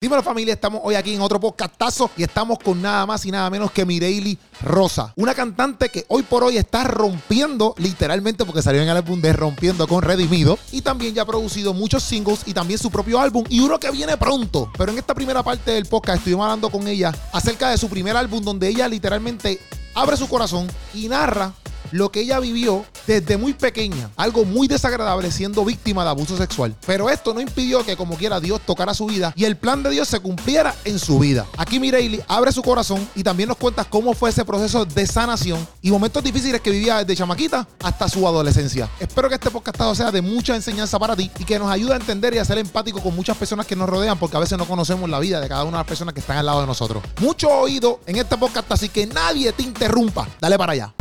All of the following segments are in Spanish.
Dímelo familia, estamos hoy aquí en otro podcastazo y estamos con nada más y nada menos que Mireille Rosa, una cantante que hoy por hoy está rompiendo literalmente porque salió en el álbum de Rompiendo con Redimido y también ya ha producido muchos singles y también su propio álbum y uno que viene pronto. Pero en esta primera parte del podcast estuvimos hablando con ella acerca de su primer álbum donde ella literalmente abre su corazón y narra lo que ella vivió desde muy pequeña, algo muy desagradable siendo víctima de abuso sexual. Pero esto no impidió que como quiera Dios tocara su vida y el plan de Dios se cumpliera en su vida. Aquí Mireille abre su corazón y también nos cuenta cómo fue ese proceso de sanación y momentos difíciles que vivía desde chamaquita hasta su adolescencia. Espero que este podcast sea de mucha enseñanza para ti y que nos ayude a entender y a ser empático con muchas personas que nos rodean porque a veces no conocemos la vida de cada una de las personas que están al lado de nosotros. Mucho oído en este podcast, así que nadie te interrumpa. Dale para allá.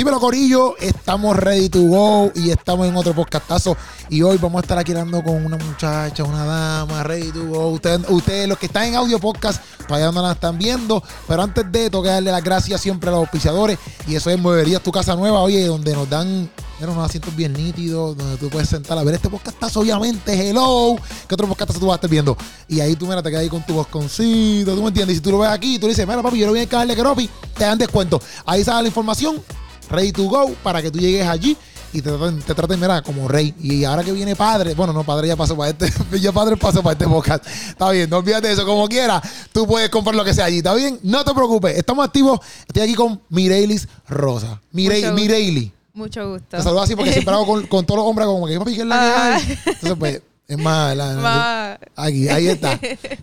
Dímelo, Corillo. Estamos ready to go y estamos en otro podcastazo. Y hoy vamos a estar aquí hablando con una muchacha, una dama, ready to go. Ustedes, ustedes los que están en audio podcast, todavía no la están viendo. Pero antes de, que darle las gracias siempre a los auspiciadores. Y eso es Moverías Tu Casa Nueva, oye, donde nos dan unos asientos bien nítidos, donde tú puedes sentar a ver este podcastazo, obviamente. Hello. ¿Qué otro podcastazo tú vas a estar viendo? Y ahí tú, mira, te quedas ahí con tu bosconcito, ¿tú me entiendes? Y si tú lo ves aquí, tú le dices, mira, papi, yo lo voy a caerle Keropi, te dan descuento. Ahí sale la información ready to go para que tú llegues allí y te traten, te traten, mira, como rey. Y ahora que viene padre, bueno, no, padre ya pasó para este, ya padre pasó para este podcast. Está bien, no olvides de eso, como quiera, tú puedes comprar lo que sea allí, ¿está bien? No te preocupes, estamos activos. Estoy aquí con Mireilis Rosa. Mireili. Mucho gusto. Te saludo así porque siempre hago con, con, todos los hombres como que papi, ¿qué es la que Entonces, pues, es más, la, aquí, ahí está.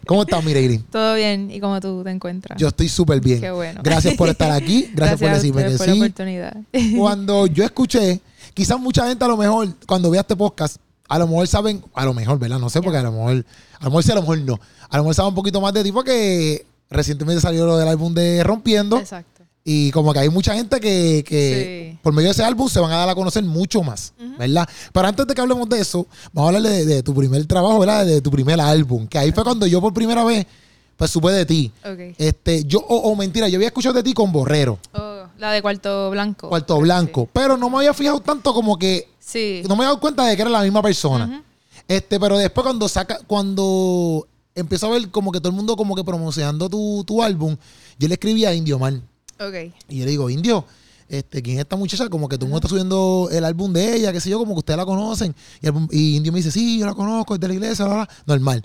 ¿Cómo estás, Mireille? Todo bien. ¿Y cómo tú te encuentras? Yo estoy súper bien. Qué bueno. Gracias por estar aquí. Gracias, por decirme que por La oportunidad. Cuando yo escuché, quizás mucha gente a lo mejor, cuando vea este podcast, a lo mejor saben, a lo mejor, ¿verdad? No sé, porque a lo mejor, a lo mejor sí, a lo mejor no. A lo mejor saben un poquito más de ti porque recientemente salió lo del álbum de Rompiendo. Exacto. Y como que hay mucha gente que, por medio de ese álbum se van a dar a conocer mucho más, ¿verdad? Pero antes de que hablemos de eso, vamos a hablar de, tu primer trabajo, ¿verdad? De tu primer álbum. Que ahí fue cuando yo por primera vez, pues supe de ti. Este, yo, o mentira, yo había escuchado de ti con Borrero. Oh, la de Cuarto Blanco. Cuarto Blanco. Pero no me había fijado tanto como que. Sí. No me había dado cuenta de que era la misma persona. Este, pero después cuando saca, cuando empiezo a ver como que todo el mundo como que promocionando tu, tu álbum, yo le escribí a Indio Man. Y yo le digo, Indio, este, ¿quién es esta muchacha? Como que tú me estás subiendo el álbum de ella, qué sé yo, como que ustedes la conocen. Y, Indio me dice, sí, yo la conozco, es de la iglesia, bla, normal.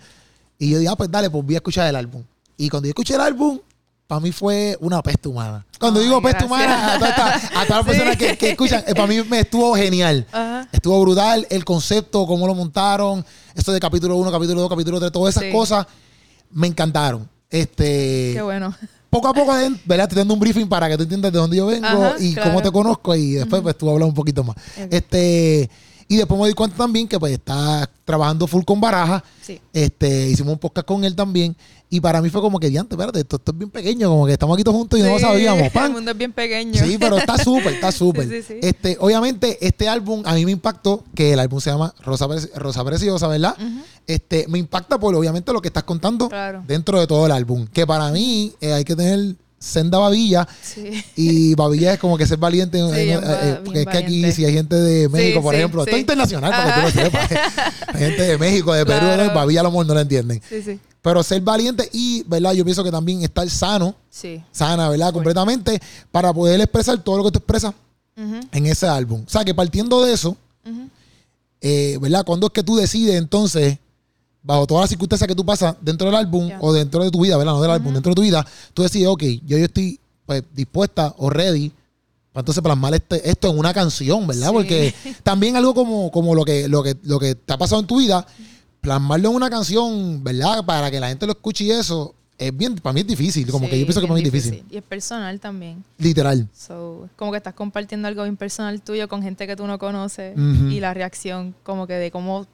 Y yo digo, ah, pues dale, pues voy a escuchar el álbum. Y cuando yo escuché el álbum, para mí fue una peste humana. Cuando digo peste humana, a, todas las personas que, escuchan, eh, para mí me estuvo genial. Estuvo brutal el concepto, cómo lo montaron, esto de capítulo 1, capítulo 2, capítulo 3, todas esas cosas me encantaron. Este, Qué bueno poco a poco, ¿verdad? Te dando un briefing para que tú entiendas de dónde yo vengo y cómo te conozco y después pues tú hablas un poquito más. Este, y después me di cuenta también que pues está trabajando full con Baraja. Sí. Este, hicimos un podcast con él también. Y para mí fue como que, diante, espérate, esto, es bien pequeño, como que estamos aquí todos juntos y no lo sabíamos. El mundo es bien pequeño. Sí, pero está súper, está súper. este, obviamente, este álbum a mí me impactó, que el álbum se llama Rosa, Rosa Preciosa, ¿verdad? este, me impacta por obviamente lo que estás contando dentro de todo el álbum. Que para mí eh, hay que tener senda babilla. Y babilla es como que ser valiente. Eh, porque es que aquí, si hay gente de México, por ejemplo, esto es internacional para que tú lo sepas. hay gente de México, de Perú, babilla a lo mejor no la entienden. Sí, sí. Pero ser valiente y, ¿verdad? Yo pienso que también estar sano, sí. sana, ¿verdad? Completamente, para poder expresar todo lo que tú expresas en ese álbum. O sea, que partiendo de eso, eh, ¿verdad? ¿Cuándo es que tú decides entonces, bajo todas las circunstancias que tú pasas dentro del álbum o dentro de tu vida, ¿verdad? No del álbum, dentro de tu vida, tú decides, ok, yo, yo estoy pues, dispuesta o ready para entonces plasmar este, esto en una canción, ¿verdad? Porque también algo como, como lo, que, lo, que, lo que te ha pasado en tu vida plasmarlo en una canción, ¿verdad? Para que la gente lo escuche y eso, es bien, para mí es difícil, como que yo pienso que para mí es difícil. Y es personal también. Literal. So, como que estás compartiendo algo bien personal tuyo con gente que tú no conoces y la reacción como que de cómo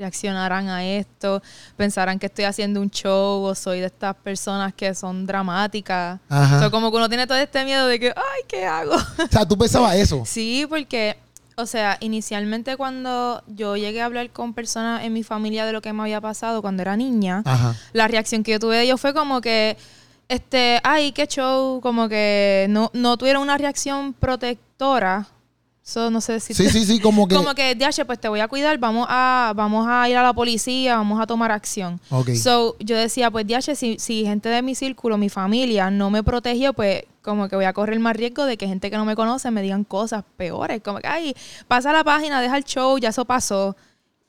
reaccionarán a esto, pensarán que estoy haciendo un show o soy de estas personas que son dramáticas. O como que uno tiene todo este miedo de que, ay, ¿qué hago? O sea, tú pensabas eso. sí, porque o sea, inicialmente cuando yo llegué a hablar con personas en mi familia de lo que me había pasado cuando era niña, la reacción que yo tuve de ellos fue como que, este, ay, qué show, como que no, no tuvieron una reacción protectora. Eso no sé si... Sí, sí, sí, como que... Como que, DH, pues te voy a cuidar, vamos a, vamos a ir a la policía, vamos a tomar acción. Ok. So, yo decía, pues, DH, si, si gente de mi círculo, mi familia, no me protegió, pues, como que voy a correr más riesgo de que gente que no me conoce me digan cosas peores. Como que, ay, pasa la página, deja el show, ya eso pasó.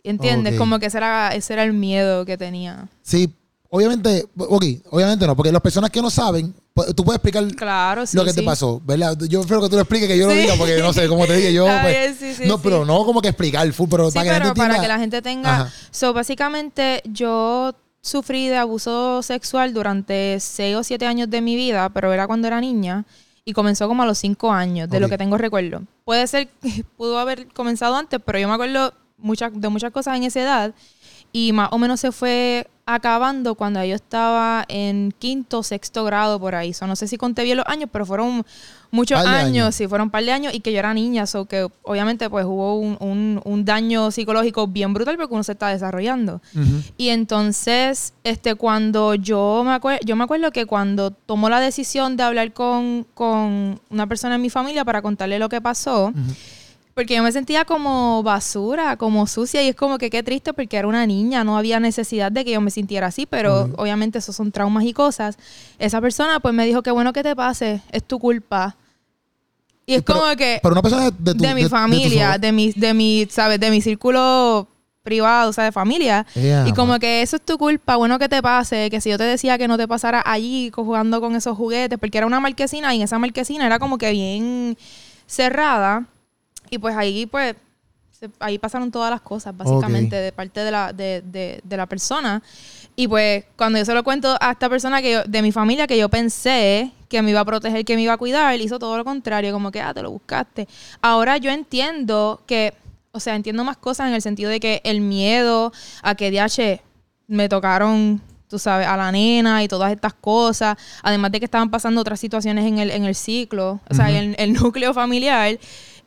¿Entiendes? Como que ese era, ese era el miedo que tenía. Sí, obviamente, ok, obviamente no, porque las personas que no saben, pues, tú puedes explicar lo que te pasó, ¿verdad? Yo espero que tú lo expliques, que yo lo diga, porque no sé, como te dije yo. Pues, no, pero no como que explicar full, pero para, que, la gente para que la gente tenga. So, básicamente, yo sufrí de abuso sexual durante 6 o 7 años de mi vida, pero era cuando era niña y comenzó como a los 5 años, de lo que tengo recuerdo. Puede ser que pudo haber comenzado antes, pero yo me acuerdo muchas, de muchas cosas en esa edad y más o menos se fue acabando cuando yo estaba en quinto o sexto grado por ahí. no sé si conté bien los años, pero fueron muchos años, sí, fueron un par de años y que yo era niña, so que obviamente pues hubo un, daño psicológico bien brutal porque uno se está desarrollando. Y entonces, este, cuando yo me acuerdo, yo me acuerdo que cuando tomó la decisión de hablar con, con una persona en mi familia para contarle lo que pasó, porque yo me sentía como basura, como sucia, y es como que qué triste porque era una niña, no había necesidad de que yo me sintiera así, pero obviamente esos son traumas y cosas. Esa persona pues me dijo, qué bueno que te pase, es tu culpa. Y es como que... Pero una persona de, de mi familia, de, mi, de mi, ¿sabes? De mi círculo privado, o sea, de familia. y como que eso es tu culpa, bueno que te pase, que si yo te decía que no te pasara allí jugando con esos juguetes, porque era una marquesina y en esa marquesina era como que bien cerrada y pues ahí, pues, ahí pasaron todas las cosas, básicamente, de parte de la, de, de, de, la persona. Y pues, cuando yo se lo cuento a esta persona que de mi familia, que yo pensé que me iba a proteger, que me iba a cuidar, él hizo todo lo contrario, como que, ah, te lo buscaste. Ahora yo entiendo que, o sea, entiendo más cosas en el sentido de que el miedo a que DH me tocaron tú sabes, a la nena y todas estas cosas, además de que estaban pasando otras situaciones en el, en el ciclo, o sea, en el núcleo familiar,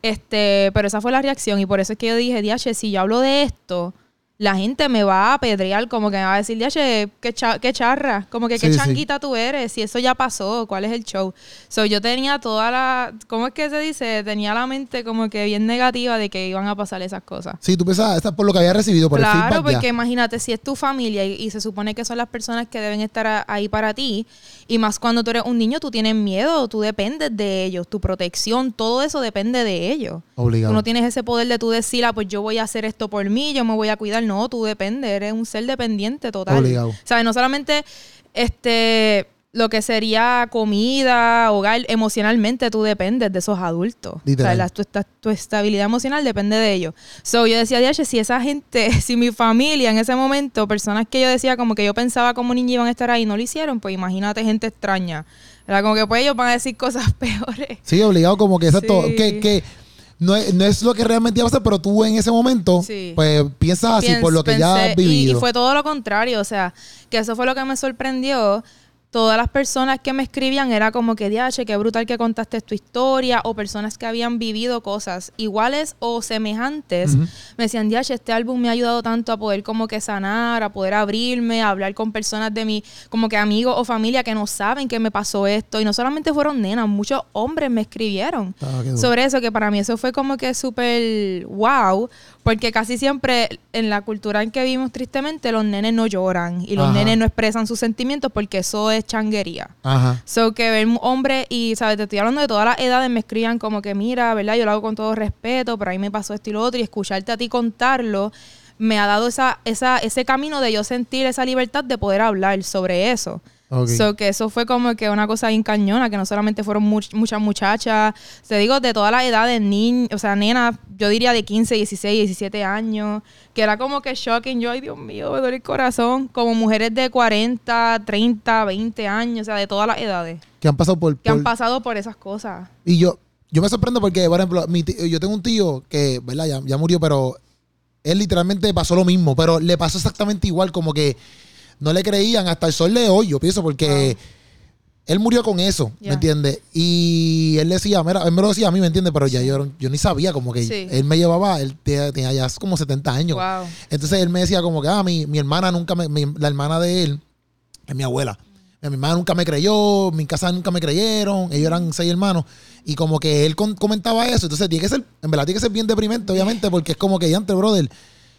este, pero esa fue la reacción y por eso es que yo dije, Diache, si yo hablo de esto, la gente me va a apedrear, como que me va a decir, Diache, qué, qué charra, como que qué changuita tú eres, si eso ya pasó, cuál es el show. So, yo tenía toda la, ¿cómo es que se dice? Tenía la mente como que bien negativa de que iban a pasar esas cosas. Sí, tú pensabas, es por lo que había recibido, por claro, el Claro, porque imagínate, si es tu familia y, se supone que son las personas que deben estar ahí para ti, y más cuando tú eres un niño, tú tienes miedo, tú dependes de ellos, tu protección, todo eso depende de ellos. Obligado. Tú no tienes ese poder de tú decir, ah, pues yo voy a hacer esto por mí, yo me voy a cuidar no, tú dependes, eres un ser dependiente total. Obligado. ¿Sabes? No solamente este lo que sería comida, hogar, emocionalmente tú dependes de esos adultos. O sea, tu, estabilidad emocional depende de ellos. So, yo decía, Diache, si esa gente, si mi familia en ese momento, personas que yo decía como que yo pensaba como niña iban a estar ahí, no lo hicieron, pues imagínate gente extraña. Era como que pues ellos van a decir cosas peores. Sí, obligado como que exacto, que, que no es, no es lo que realmente iba a pasar, pero tú en ese momento, pues piensas así por lo que ya has vivido. Y, y, fue todo lo contrario, o sea, que eso fue lo que me sorprendió. Todas las personas que me escribían era como que, diache, qué brutal que contaste tu historia, o personas que habían vivido cosas iguales o semejantes. Me decían, diache, este álbum me ha ayudado tanto a poder como que sanar, a poder abrirme, a hablar con personas de mi, como que amigos o familia que no saben que me pasó esto. Y no solamente fueron nenas, muchos hombres me escribieron ah, sobre eso, que para mí eso fue como que súper wow, porque casi siempre en la cultura en que vivimos tristemente los nenes no lloran y los nenes no expresan sus sentimientos porque eso es changuería. Ajá. So que ver un hombre y, ¿sabes? Te estoy hablando de todas las edades, me escriban como que, mira, ¿verdad? Yo lo hago con todo respeto, pero ahí me pasó esto y lo otro y escucharte a ti contarlo me ha dado esa, esa, ese camino de yo sentir esa libertad de poder hablar sobre eso. So que eso fue como que una cosa bien cañona, que no solamente fueron muchas muchachas, te digo, de todas las edades, niños, o sea, nenas, yo diría de 15, 16, 17 años, que era como que shocking, yo, ay Dios mío, me duele el corazón, como mujeres de 40, 30, 20 años, o sea, de todas las edades. Que han pasado por... Que han pasado por esas cosas. Y yo, yo me sorprendo porque, por ejemplo, yo tengo un tío que, ¿verdad? Ya, ya murió, pero él literalmente pasó lo mismo, pero le pasó exactamente igual, como que no le creían hasta el sol de hoy, yo pienso, porque él murió con eso, ¿me entiendes? Y él decía, mira, él me lo decía a mí, ¿me entiendes? Pero ya yo, yo ni sabía, como que él me llevaba, él tenía ya como 70 años. Entonces él me decía como que, ah, mi, mi hermana nunca me, la hermana de él, es mi abuela. mi hermana nunca me creyó, mi casa nunca me creyeron, ellos eran seis hermanos. Y como que él comentaba eso. Entonces tiene que ser, en verdad tiene que ser bien deprimente, obviamente, porque es como que ya antes, brother,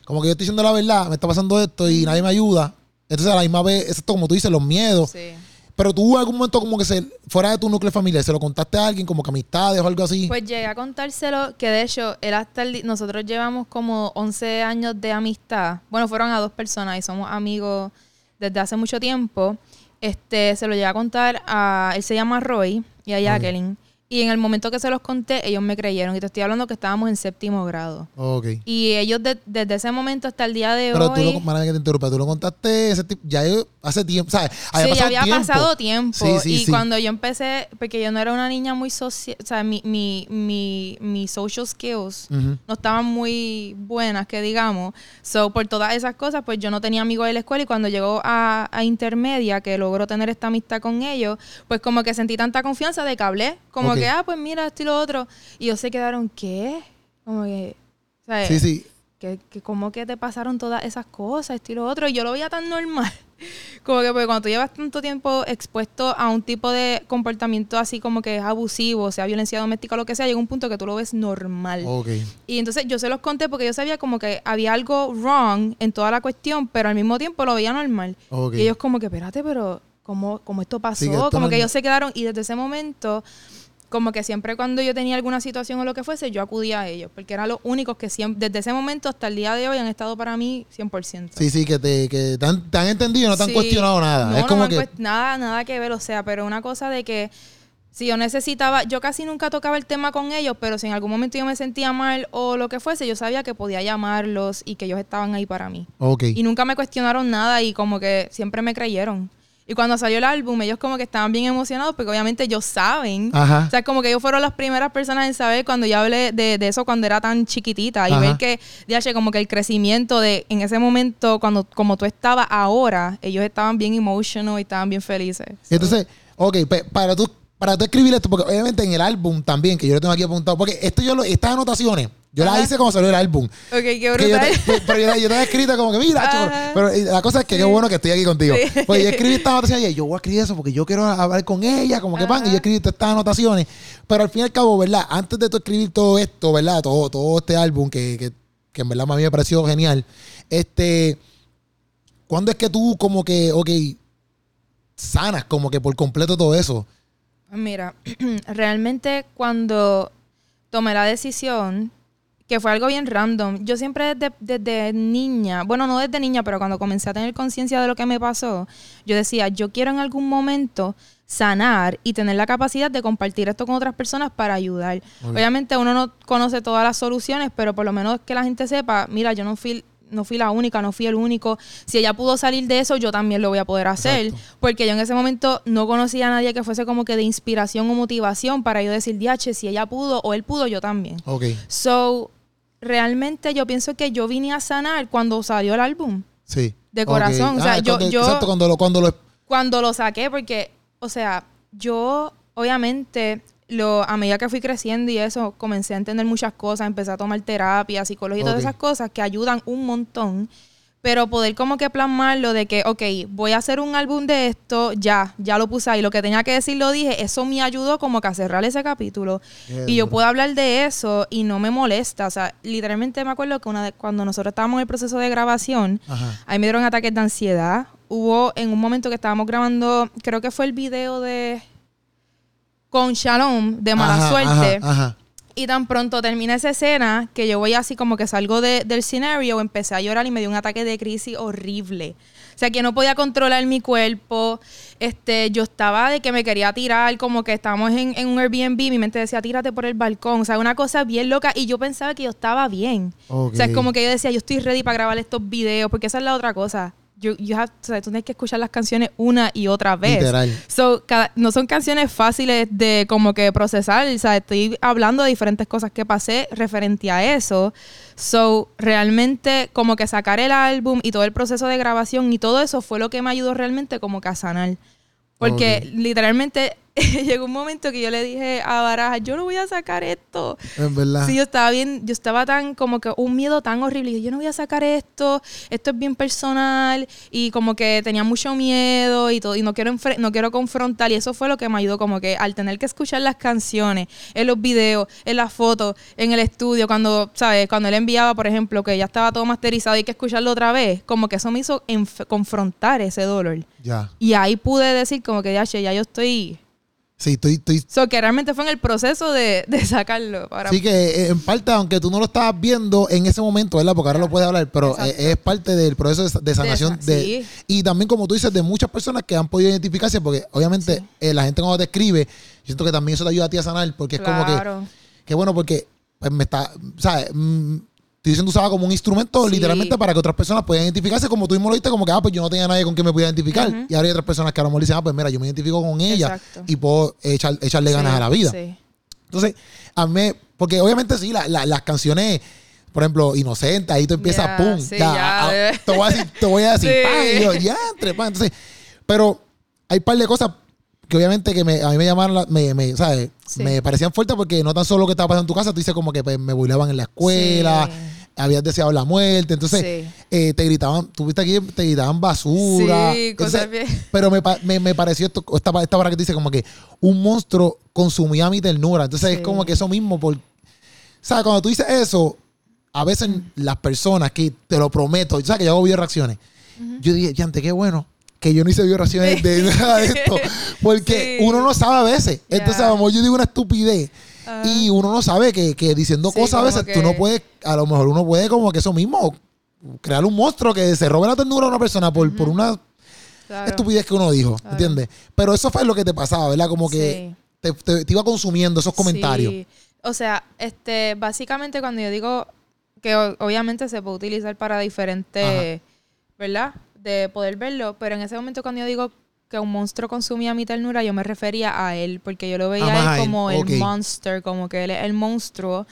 como que yo estoy diciendo la verdad, me está pasando esto y nadie me ayuda. Entonces a la misma vez, esto como tú dices, los miedos. Sí. Pero tú en algún momento como que se, fuera de tu núcleo familiar, ¿se lo contaste a alguien como que amistades o algo así? Pues llegué a contárselo, que de hecho, él hasta nosotros llevamos como 11 años de amistad. Bueno, fueron a dos personas y somos amigos desde hace mucho tiempo. Este, se lo llegué a contar a, él se llama Roy y a Jacqueline. Y en el momento que se los conté, ellos me creyeron. Y te estoy hablando que estábamos en séptimo grado. Ok. Y ellos desde ese momento hasta el día de hoy... Pero tú lo, que te interrumpa, tú lo contaste ese ya hace tiempo, ¿sabes? Había sí, ya había pasado tiempo. Sí, sí, y cuando yo empecé, porque yo no era una niña muy social, o sea, mi, mi, mi, mi social skills no estaban muy buenas, que digamos. So, por todas esas cosas, pues yo no tenía amigos de la escuela y cuando llegó a, a intermedia, que logró tener esta amistad con ellos, pues como que sentí tanta confianza de que hablé, como que, ah, pues mira, esto y lo otro. Y ellos se quedaron, ¿qué? Como que, ¿sabes? Sí, sí. Que, que como que te pasaron todas esas cosas, esto y lo otro. Y yo lo veía tan normal. Como que porque cuando tú llevas tanto tiempo expuesto a un tipo de comportamiento así como que es abusivo, sea violencia doméstica o lo que sea, llega un punto que tú lo ves normal. Okay. Y entonces yo se los conté porque yo sabía como que había algo wrong en toda la cuestión, pero al mismo tiempo lo veía normal. Y ellos como que, espérate, pero ¿cómo, cómo esto pasó? como que ellos se quedaron y desde ese momento como que siempre cuando yo tenía alguna situación o lo que fuese, yo acudía a ellos, porque eran los únicos que siempre, desde ese momento hasta el día de hoy han estado para mí 100%. Sí, sí, que te, que te, han, entendido, no te han cuestionado nada. No, es como que... nada, nada que ver, o sea, pero una cosa de que si yo necesitaba, yo casi nunca tocaba el tema con ellos, pero si en algún momento yo me sentía mal o lo que fuese, yo sabía que podía llamarlos y que ellos estaban ahí para mí. Okay. Y nunca me cuestionaron nada y como que siempre me creyeron. Y cuando salió el álbum, ellos como que estaban bien emocionados porque obviamente ellos saben. O sea, como que ellos fueron las primeras personas en saber cuando yo hablé de, eso cuando era tan chiquitita. Y ver que, ya como que el crecimiento de en ese momento, cuando como tú estabas ahora, ellos estaban bien emotional y estaban bien felices. Entonces, ok, para tú, para tú escribir esto, porque obviamente en el álbum también, que yo lo tengo aquí apuntado, porque esto yo lo, estas anotaciones yo la hice como salió el álbum. Ok, qué brutal. pero yo, yo, te escrito como que, mira, pero la cosa es que qué bueno que estoy aquí contigo. Pues yo escribí esta anotación y yo voy a escribir eso porque yo quiero hablar con ella, como que pan, y yo escribí todas estas anotaciones. Pero al fin y al cabo, ¿verdad? Antes de tú escribir todo esto, ¿verdad? Todo, todo este álbum que, que, que en verdad a mí me pareció genial. Este, ¿cuándo es que tú como que, ok, sanas como que por completo todo eso? Mira, realmente cuando tomé la decisión que fue algo bien random. Yo siempre desde, niña, bueno, no desde niña, pero cuando comencé a tener conciencia de lo que me pasó, yo decía, yo quiero en algún momento sanar y tener la capacidad de compartir esto con otras personas para ayudar. Obviamente uno no conoce todas las soluciones, pero por lo menos que la gente sepa, mira, yo no fui no fui la única, no fui el único. Si ella pudo salir de eso, yo también lo voy a poder hacer. Porque yo en ese momento no conocía a nadie que fuese como que de inspiración o motivación para yo decir, diache, si ella pudo o él pudo, yo también. Ok. So, realmente yo pienso que yo vine a sanar cuando salió el álbum. Sí. De corazón. O sea, ah, yo, yo. Exacto, cuando lo, cuando lo. Cuando lo saqué, porque, o sea, yo, obviamente, lo, a medida que fui creciendo y eso, comencé a entender muchas cosas, empecé a tomar terapia, psicología y todas esas cosas que ayudan un montón pero poder como que plasmarlo de que, ok, voy a hacer un álbum de esto, ya, ya lo puse ahí, lo que tenía que decir lo dije, eso me ayudó como que a cerrar ese capítulo. Y yo puedo hablar de eso y no me molesta, o sea, literalmente me acuerdo que una cuando nosotros estábamos en el proceso de grabación, ahí me dieron ataques de ansiedad, hubo en un momento que estábamos grabando, creo que fue el video de con Shalom de Mala Suerte. Y tan pronto termina esa escena que yo voy así como que salgo del escenario, empecé a llorar y me dio un ataque de crisis horrible. O sea, que no podía controlar mi cuerpo. Este, yo estaba de que me quería tirar, como que estábamos en, un Airbnb, mi mente decía, tírate por el balcón. O sea, una cosa bien loca. Y yo pensaba que yo estaba bien. O sea, es como que yo decía, yo estoy ready para grabar estos videos, porque esa es la otra cosa you, you have, o sea, tú tienes que escuchar las canciones una y otra vez. Literal. So, no son canciones fáciles de como que procesar. O sea, estoy hablando de diferentes cosas que pasé referente a eso. So, realmente como que sacar el álbum y todo el proceso de grabación y todo eso fue lo que me ayudó realmente como que a sanar. Porque literalmente llegó un momento que yo le dije a Baraja, yo no voy a sacar esto. En verdad. Sí, yo estaba bien, yo estaba tan, como que un miedo tan horrible. Y dije, yo no voy a sacar esto, esto es bien personal. Y como que tenía mucho miedo y todo, y no quiero, no quiero confrontar. Y eso fue lo que me ayudó, como que al tener que escuchar las canciones, en los videos, en las fotos, en el estudio, cuando, ¿sabes? Cuando él enviaba, por ejemplo, que ya estaba todo masterizado y hay que escucharlo otra vez, como que eso me hizo confrontar ese dolor. Ya. Y ahí pude decir como que, ya, ya yo estoy Sí, estoy... estoy... So, que realmente fue en el proceso de, sacarlo. Para... Sí, que eh, en parte, aunque tú no lo estabas viendo en ese momento, ¿verdad? Porque ahora lo puedes hablar, pero eh, es, parte del proceso de, sanación. De, Y también, como tú dices, de muchas personas que han podido identificarse, porque obviamente eh, la gente cuando te escribe, yo siento que también eso te ayuda a ti a sanar, porque es como que... Que bueno, porque pues, me está... ¿Sabes? Mm, estoy diciendo usaba como un instrumento literalmente para que otras personas puedan identificarse, como tú mismo lo dijiste, como que, ah, pues yo no tenía nadie con quien me pudiera identificar. Y ahora hay otras personas que a lo mejor dicen, ah, pues mira, yo me identifico con ella y puedo echarle ganas a la vida. Entonces, a mí, porque obviamente sí, las canciones por ejemplo, inocente, ahí tú empiezas, pum, ya, te voy a decir, te voy a decir, y yo, ya, entre, entonces, pero hay un par de cosas que obviamente que me, a mí me llamaron, me, me, ¿sabes? Me parecían fuertes porque no tan solo lo que estaba pasando en tu casa, tú dices como que pues, me burlaban en la escuela, habías deseado la muerte, entonces eh, te gritaban, tuviste aquí, te gritaban basura. Sí, cosas bien. Pero me, me, pareció esto, esta, esta que te dice como que un monstruo consumía mi ternura. Entonces es como que eso mismo, por, ¿sabes? Cuando tú dices eso, a veces las personas que te lo prometo, ¿sabes? Que yo hago video reacciones. Yo dije, yante, qué bueno que yo no hice reacciones de nada de esto. Porque uno no sabe a veces. Entonces, a lo mejor yo digo una estupidez. Y uno no sabe que, diciendo cosas a veces tú no puedes, a lo mejor uno puede como que eso mismo, crear un monstruo que se robe la ternura a una persona por, por una estupidez que uno dijo, ¿entiendes? Pero eso fue lo que te pasaba, ¿verdad? Como que te, iba consumiendo esos comentarios. O sea, este, básicamente cuando yo digo que obviamente se puede utilizar para diferentes, ¿verdad? De poder verlo, pero en ese momento cuando yo digo que un monstruo consumía mi ternura, yo me refería a él, porque yo lo veía él como el monster, como que él es el monstruo.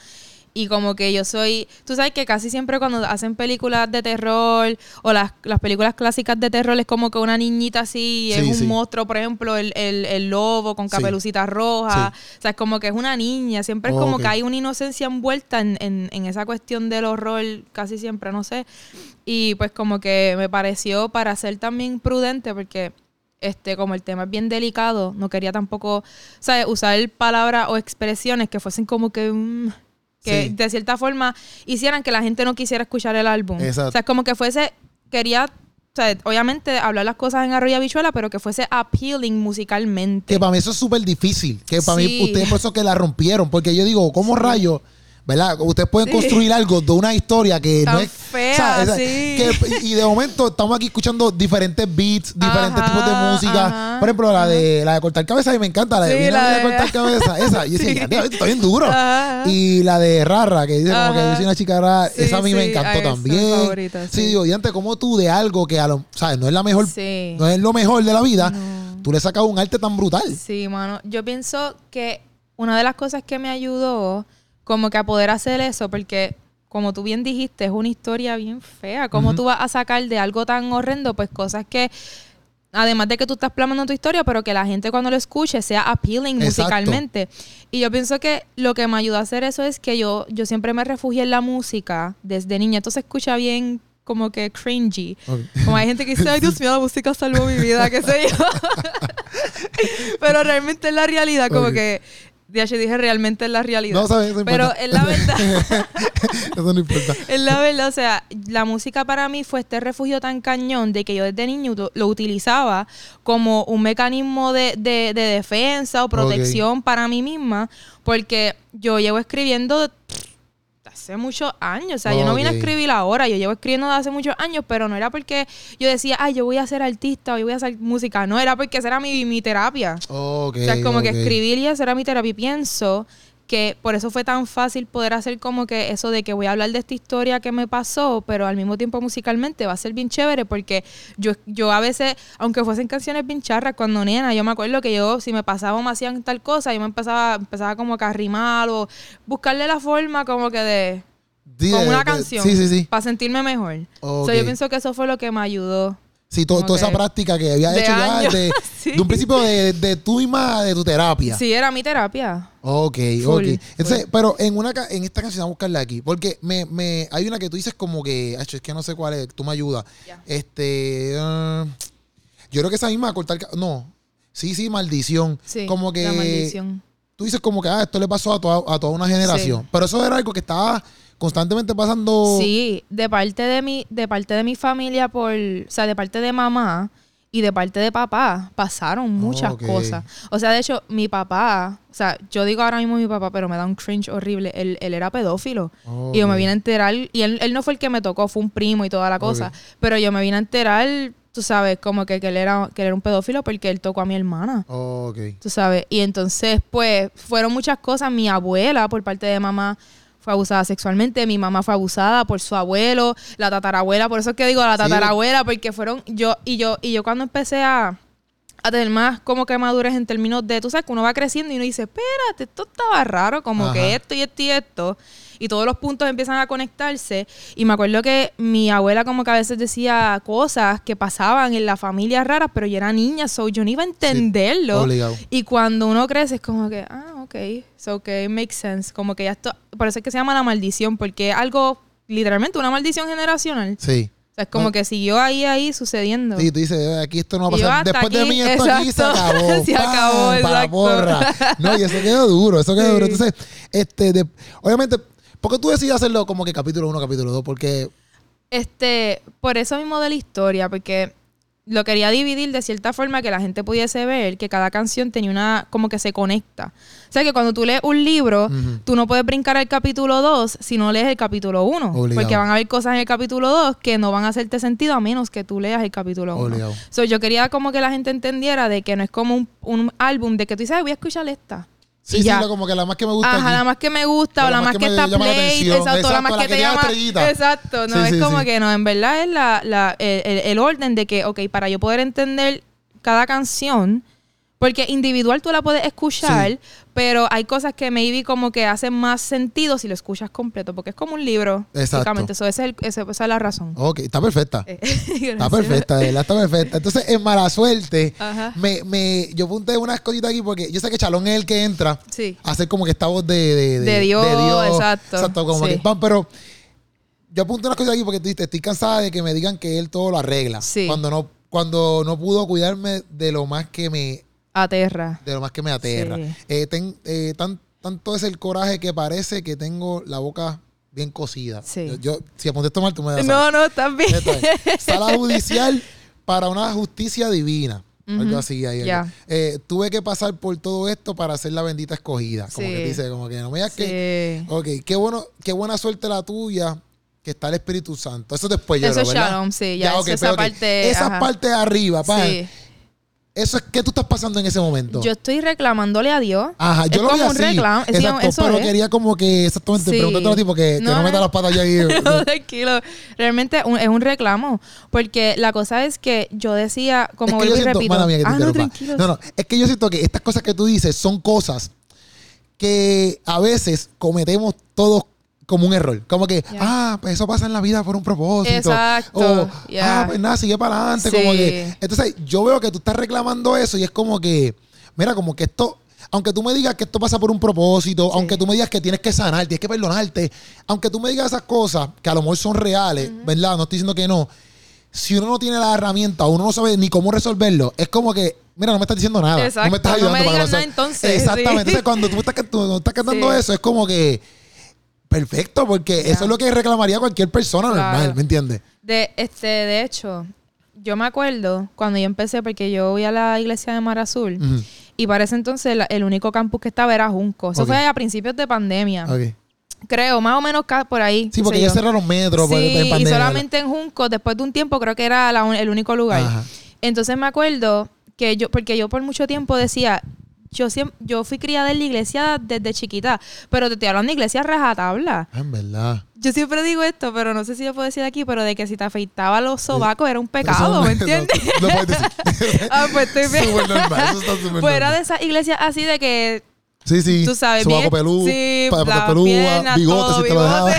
Y como que yo soy, tú sabes que casi siempre cuando hacen películas de terror o las, películas clásicas de terror es como que una niñita así es un monstruo, por ejemplo, el, el, lobo con capelucita roja. O sea, es como que es una niña, siempre es como que hay una inocencia envuelta en, en, en esa cuestión del horror, casi siempre, no sé. Y pues como que me pareció para ser también prudente, porque este, como el tema es bien delicado, no quería tampoco, ¿sabes? Usar palabras o expresiones que fuesen como que, mm, que de cierta forma hicieran que la gente no quisiera escuchar el álbum. Exacto. O sea, como que fuese, quería o sea, obviamente hablar las cosas en arroyo bichuela, pero que fuese appealing musicalmente. Que para mí eso es súper difícil. Que para mí ustedes por eso que la rompieron. Porque yo digo, ¿cómo rayo ¿verdad? Ustedes pueden construir algo de una historia que no es fea, sí. y de momento estamos aquí escuchando diferentes beats, diferentes tipos de música. Por ejemplo, la de la de cortar cabeza, a mí me encanta, la de, la de... cortar cabeza, esa. Y decía, sí. está bien duro. Y la de Rara, que dice como que yo soy una chica rara, esa a mí me encantó también. sí. digo, y antes como tú de algo que a lo, ¿sabes? No es la mejor, no es lo mejor de la vida, tú le sacas un arte tan brutal. Sí, mano. Yo pienso que una de las cosas que me ayudó como que a poder hacer eso, porque como tú bien dijiste, es una historia bien fea. ¿Cómo tú vas a sacar de algo tan horrendo, pues cosas que, además de que tú estás plasmando tu historia, pero que la gente cuando lo escuche sea appealing musicalmente? Y yo pienso que lo que me ayudó a hacer eso es que yo, yo siempre me refugié en la música desde niña. Entonces escucha bien como que cringy. Como hay gente que dice, ay Dios mío, la música salvó mi vida, qué sé yo. pero realmente es la realidad, como que yo dije realmente es la realidad. No, sabes, Pero es la verdad. eso no importa. Es la verdad, o sea, la música para mí fue este refugio tan cañón de que yo desde niño lo utilizaba como un mecanismo de, de, defensa o protección para mí misma, porque yo llevo escribiendo hace muchos años. O sea, yo no vine a escribir ahora, yo llevo escribiendo desde hace muchos años, pero no era porque yo decía, ay, yo voy a ser artista o yo voy a hacer música. No, era porque esa era mi, mi terapia. o sea, como que escribir y esa era mi terapia. Y pienso que por eso fue tan fácil poder hacer como que eso de que voy a hablar de esta historia que me pasó, pero al mismo tiempo musicalmente va a ser bien chévere porque yo, yo a veces, aunque fuesen canciones bien charras, cuando nena, yo me acuerdo que yo, si me pasaba o me hacían tal cosa, yo me empezaba, empezaba como que a rimar o buscarle la forma como que de... con una canción. Para sentirme mejor. yo pienso que eso fue lo que me ayudó. Sí, toda esa práctica que había hecho ya de, un principio de, de tú misma, de tu terapia. Sí, era mi terapia. Ok, ok. Entonces, pero en una en esta canción, vamos a buscarla aquí. Porque me, me, hay una que tú dices como que, es que no sé cuál es, tú me ayudas. Este. Uh, yo creo que esa misma cortar. No. Sí, sí, maldición. Sí, como que. La maldición. Tú dices como que, ah, esto le pasó a toda, a toda una generación. Pero eso era algo que estaba constantemente pasando. Sí, de parte de mi, de parte de mi familia, por, o sea, de parte de mamá y de parte de papá, pasaron muchas cosas. O sea, de hecho, mi papá, o sea, yo digo ahora mismo mi papá, pero me da un cringe horrible. Él, él era pedófilo. Y yo me vine a enterar, y él, él, no fue el que me tocó, fue un primo y toda la cosa. Pero yo me vine a enterar tú sabes, como que, que, él era, que él era un pedófilo porque él tocó a mi hermana. Oh, Tú sabes, y entonces, pues, fueron muchas cosas. Mi abuela, por parte de mamá, fue abusada sexualmente, mi mamá fue abusada por su abuelo, la tatarabuela, por eso es que digo la tatarabuela, porque fueron yo y yo y yo cuando empecé a, a tener más como que madurez en términos de, tú sabes, que uno va creciendo y uno dice, espérate, esto estaba raro, como que esto y esto y esto y todos los puntos empiezan a conectarse. Y me acuerdo que mi abuela como que a veces decía cosas que pasaban en la familia raras, pero yo era niña, so yo no iba a entenderlo. y cuando uno crece es como que, ah, ok, so que makes sense. Como que ya esto, por eso es que se llama la maldición, porque es algo, literalmente, una maldición generacional. Sí. O sea, es como que siguió ahí, ahí sucediendo. Sí, tú dices, aquí esto no va a pasar. Después de mí, esto aquí se acabó. se acabó, Para porra. No, y eso quedó duro, eso quedó duro. Entonces, este, de, obviamente, ¿Por qué tú decides hacerlo como que capítulo 1, capítulo 2? Porque... Este, por eso mismo de la historia, porque lo quería dividir de cierta forma que la gente pudiese ver que cada canción tenía una, como que se conecta. O sea que cuando tú lees un libro, tú no puedes brincar al capítulo 2 si no lees el capítulo 1. Porque van a haber cosas en el capítulo 2 que no van a hacerte sentido a menos que tú leas el capítulo 1. So, yo quería como que la gente entendiera de que no es como un, un álbum de que tú dices, voy a escuchar esta. Sí, sí, como que la más que me gusta. Ajá, la más que me gusta, o la, más, que, está play, exacto, la más que, te llama. Exacto, no, es como que no, en verdad es la, la, el, el, orden de que, ok, para yo poder entender cada canción, porque individual tú la puedes escuchar, pero hay cosas que maybe como que hacen más sentido si lo escuchas completo, porque es como un libro. Exactamente. Eso, es esa es la razón. Ok, está perfecta. Eh, está perfecta, de verdad está perfecta. Entonces, en mala suerte, me, me, yo apunté unas cositas aquí porque yo sé que Chalón es el que entra sí. a hacer como que esta voz de, de, de, Dios, Exacto. Exacto, como que pero yo apunté unas cosas aquí porque tú dices, estoy cansada de que me digan que él todo lo arregla. Sí. Cuando no, cuando no pudo cuidarme de lo más que me Aterra. De lo más que me aterra. Eh, eh, tanto es el coraje que parece que tengo la boca bien cocida. Yo, si apunté esto mal, tú me das. No, no, también. Sala judicial para una justicia divina. Algo así ahí. Eh, tuve que pasar por todo esto para ser la bendita escogida. Como que dice, como que no me digas que. Ok, qué bueno, qué buena suerte la tuya que está el Espíritu Santo. Eso después ya. Eso es Shalom, sí, ya, esa parte. Esa parte de arriba, pa. Sí. Eso es que tú estás pasando en ese momento. Yo estoy reclamándole a Dios. Ajá, yo es lo como un reclamo. Exacto, pero quería como que exactamente sí. preguntarte a ti porque no, que no, meta las patas ya ahí. no, tranquilo. Realmente es un reclamo. Porque la cosa es que yo decía, como es que yo repito. Mía, que ah, no, tranquilo. No, no. Es que yo siento que estas cosas que tú dices son cosas que a veces cometemos todos como un error. Como que, ah, pues eso pasa en la vida por un propósito. Exacto. O, ah, pues nada, sigue para adelante. Como que. Entonces, yo veo que tú estás reclamando eso y es como que, mira, como que esto. Aunque tú me digas que esto pasa por un propósito, aunque tú me digas que tienes que sanar, tienes que perdonarte, aunque tú me digas esas cosas que a lo mejor son reales, ¿verdad? No estoy diciendo que no. Si uno no tiene la herramienta, uno no sabe ni cómo resolverlo, es como que, mira, no me estás diciendo nada. Exacto. No me estás ayudando no me para nada, entonces. Exactamente. Entonces, cuando tú estás, tú, estás cantando eso, es como que Perfecto, porque eso es lo que reclamaría cualquier persona normal, ¿me entiendes? De, este, de hecho, yo me acuerdo cuando yo empecé, porque yo voy a la iglesia de Mar Azul, y para ese entonces el único campus que estaba era Junco. Eso fue a principios de pandemia. Creo, más o menos por ahí. Sí, porque ya cerraron metros sí, en pandemia. y solamente en Junco, después de un tiempo, creo que era el único lugar. Entonces me acuerdo que yo, porque yo por mucho tiempo decía, yo siempre, yo fui criada en la iglesia desde chiquita, pero te estoy hablando de iglesia rajatabla. Ah, en verdad. Yo siempre digo esto, pero no sé si yo puedo decir aquí, pero de que si te afeitaba los sobacos era un pecado, ¿me entiendes? No, puedes decir. ah, pues estoy bien. Súper normal, eso está súper Fuera de esa iglesia así de que... Sí, sí. Tú sabes, Sobaco peludo, sí, bigote, si te lo dejaba.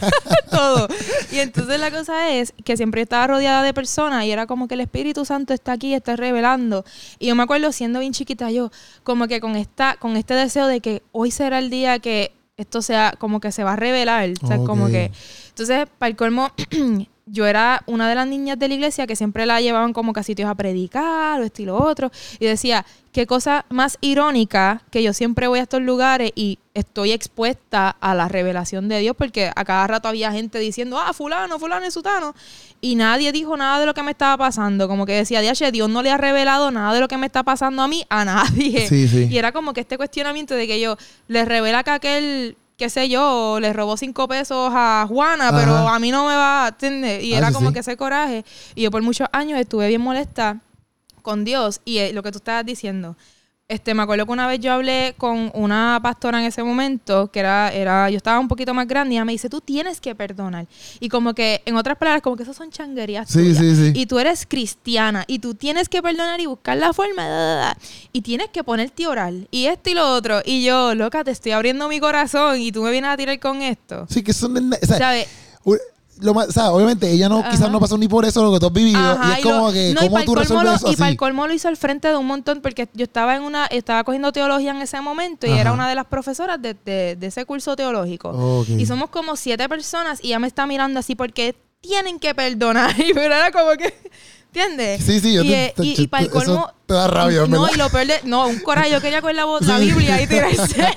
todo. y entonces la cosa es que siempre estaba rodeada de personas y era como que el Espíritu Santo está aquí, está revelando. Y yo me acuerdo siendo bien chiquita yo, como que con esta, con este deseo de que hoy será el día que esto sea como que se va a revelar. O sea, como que. Entonces, para el colmo, yo era una de las niñas de la iglesia que siempre la llevaban como que a sitios a predicar o estilo otro. Y decía, qué cosa más irónica que yo siempre voy a estos lugares y estoy expuesta a la revelación de Dios porque a cada rato había gente diciendo, ah, fulano, fulano y sutano. Y nadie dijo nada de lo que me estaba pasando. Como que decía, Dios no le ha revelado nada de lo que me está pasando a mí a nadie. Y era como que este cuestionamiento de que yo le revela que aquel qué sé yo, le robó cinco pesos a Juana, pero a mí no me va, a Y ah, era como que ese coraje. Y yo por muchos años estuve bien molesta con Dios y eh, lo que tú estabas diciendo. Este, me acuerdo que una vez yo hablé con una pastora en ese momento, que era, era, yo estaba un poquito más grande, y ella me dice, tú tienes que perdonar. Y como que, en otras palabras, como que esas son changuerías sí, Sí, sí. Y tú eres cristiana, y tú tienes que perdonar y buscar la forma, y tienes que ponerte oral, y esto y lo otro. Y yo, loca, te estoy abriendo mi corazón, y tú me vienes a tirar con esto. Sí, que son... De, ¿Sabes? Lo o sea, obviamente ella no quizás no pasó ni por eso lo que tú has vivido y es como que cómo tú resuelves eso y para el colmo lo hizo al frente de un montón porque yo estaba en una estaba cogiendo teología en ese momento y era una de las profesoras de, de, ese curso teológico. Y somos como siete personas y ella me está mirando así porque tienen que perdonar. Y pero era como que ¿Entiendes? Sí, sí, yo y, te, y, y, para el colmo. Te da rabia, No, y lo peor de. No, un coraje. Yo quería con la, la Biblia y tirarse.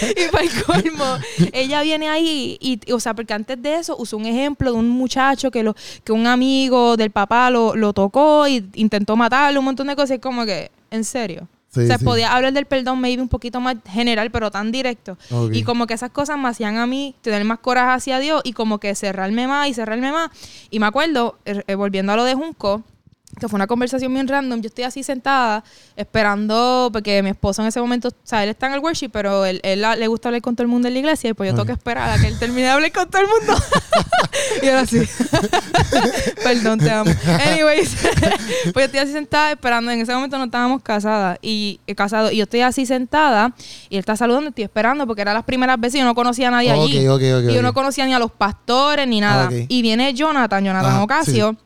y para el colmo, ella viene ahí y, o sea, porque antes de eso usó un ejemplo de un muchacho que, lo, que un amigo del papá lo, lo tocó y intentó matarlo, un montón de cosas. Y como que, en serio o sea, podía hablar del perdón maybe un poquito más general, pero tan directo. Y como que esas cosas me hacían a mí tener más coraje hacia Dios y como que cerrarme más y cerrarme más. Y me acuerdo, er, eh, volviendo a lo de Junco, que fue una conversación bien random. Yo estoy así sentada esperando, porque mi esposo en ese momento, o sea, él está en el worship, pero él, le gusta hablar con todo el mundo en la iglesia, y pues yo tengo que esperar a que él termine de hablar con todo el mundo. y ahora sí. Perdón, te amo. Anyways, pues yo estoy así sentada esperando. En ese momento no estábamos casadas y eh, casados. Y yo estoy así sentada y él está saludando, estoy esperando, porque eran las primeras veces y yo no conocía a nadie allí. y yo no conocía ni a los pastores ni nada. Y viene Jonathan, Jonathan Ocasio.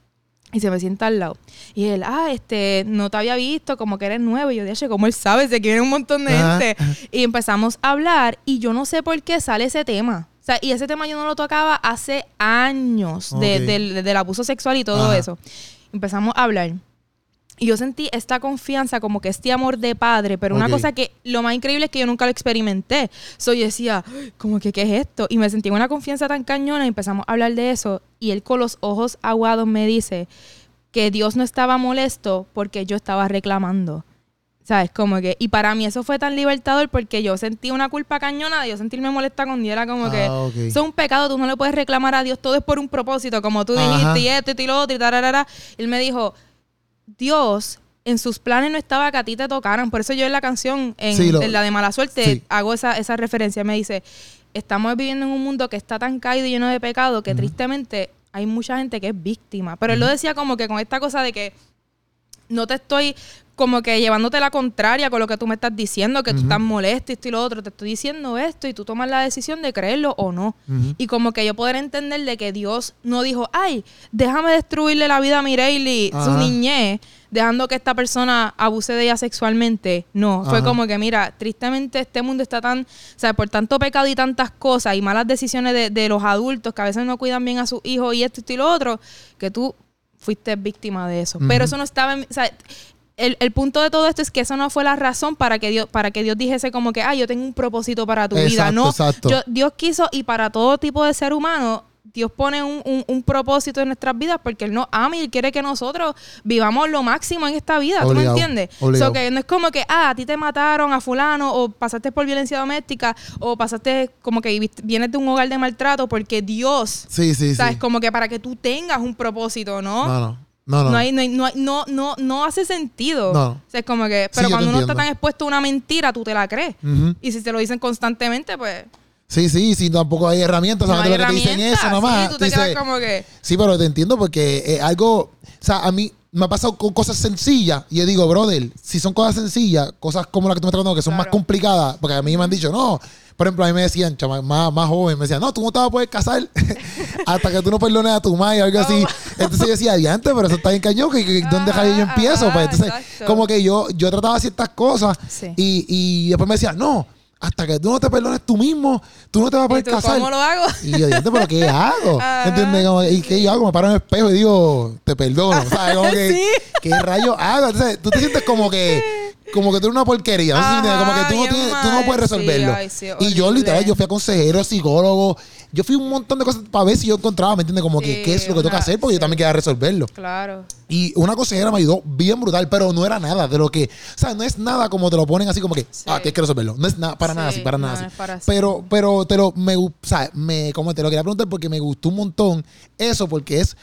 Y se me sienta al lado. Y él, ah, este, no te había visto, como que eres nuevo. Y yo dije, ¿cómo él sabe? Se quiere un montón de gente. Y empezamos a hablar y yo no sé por qué sale ese tema. O sea, y ese tema yo no lo tocaba hace años del, abuso sexual y todo eso. Empezamos a hablar. Y yo sentí esta confianza, como que este amor de padre, pero una cosa que lo más increíble es que yo nunca lo experimenté. So, yo decía, como que, ¿qué es esto? Y me sentí una confianza tan cañona y empezamos a hablar de eso. Y él con los ojos aguados me dice que Dios no estaba molesto porque yo estaba reclamando. ¿Sabes? Como que, y para mí eso fue tan libertador porque yo sentí una culpa cañona de yo sentirme molesta con Dios. Era como que, ah, eso es un pecado, tú no le puedes reclamar a Dios, todo es por un propósito, como tú dijiste, y esto y lo otro, y tararara. Él me dijo, Dios en sus planes no estaba que a ti te tocaran. Por eso yo en la canción, en, la de Mala Suerte, hago esa, esa, referencia. Me dice, estamos viviendo en un mundo que está tan caído y lleno de pecado que tristemente hay mucha gente que es víctima. Pero él lo decía como que con esta cosa de que no te estoy como que llevándote la contraria con lo que tú me estás diciendo, que tú estás molesto y esto y lo otro, te estoy diciendo esto y tú tomas la decisión de creerlo o no. Y como que yo poder entender de que Dios no dijo, ay, déjame destruirle la vida a Mireille, su niñez, dejando que esta persona abuse de ella sexualmente. No, fue como que, mira, tristemente este mundo está tan, o sea, por tanto pecado y tantas cosas y malas decisiones de, de los adultos que a veces no cuidan bien a sus hijos y esto, esto y lo otro, que tú fuiste víctima de eso. Pero eso no estaba en, o sea, el, el, punto de todo esto es que eso no fue la razón para que Dios, para que Dios dijese como que, ah, yo tengo un propósito para tu vida. No, Dios quiso y para todo tipo de ser humano, Dios pone un, un, propósito en nuestras vidas porque Él nos ama y Él quiere que nosotros vivamos lo máximo en esta vida. ¿Tú me entiendes? So que no es como que, ah, a ti te mataron a fulano o pasaste por violencia doméstica o pasaste como que vienes de un hogar de maltrato porque Dios, sí, sí, ¿sabes? Como que para que tú tengas un propósito, ¿no? No, no. No, no. No, hay, no, no, no, no, hace sentido. No. O sea, es como que. Pero cuando uno está tan expuesto a una mentira, tú te la crees. Y si te lo dicen constantemente, pues. Sí, sí, sí, tampoco hay herramientas, no hay lo que te dicen eso nomás. Sí, tú te quedas como que... sí, pero te entiendo porque es algo, o sea, a mí me ha pasado con cosas sencillas y yo digo, brother, si son cosas sencillas, cosas como las que tú me estás hablando que son más complicadas, porque a mí me han dicho, no, por ejemplo, a mí me decían, más, más joven, me decían, no, tú no te vas a poder casar hasta que tú no perdones a tu madre o algo así. Entonces yo decía, adiante, pero eso está bien cañón, que, ¿dónde yo empiezo? pues entonces, como que yo, yo trataba ciertas cosas y, y después me decían, no, hasta que tú no te perdones tú mismo, tú no te vas a poder casar. ¿Cómo lo hago? Y yo digo, pero ¿qué hago? ¿Entiendes? ¿Y qué yo hago? Me paro en el espejo y digo, te perdono. ¿Sabes? Como que, ¿qué rayos hago? Entonces, tú te sientes como que, como que tú eres una porquería. ¿no? como que tú no, tienes, tú no puedes resolverlo. y yo, literal, yo fui a consejero, psicólogo, yo fui un montón de cosas para ver si yo encontraba, ¿me entiendes? Como que qué es lo que tengo que hacer, porque yo también quería resolverlo. Claro. Y una consejera me ayudó bien brutal, pero no era nada de lo que, o sea, no es nada como te lo ponen así como que, ah, tienes que resolverlo. No es nada, para nada así, para nada así. pero, pero te lo, me, o sea, me, como te lo quería preguntar porque me gustó un montón eso, porque es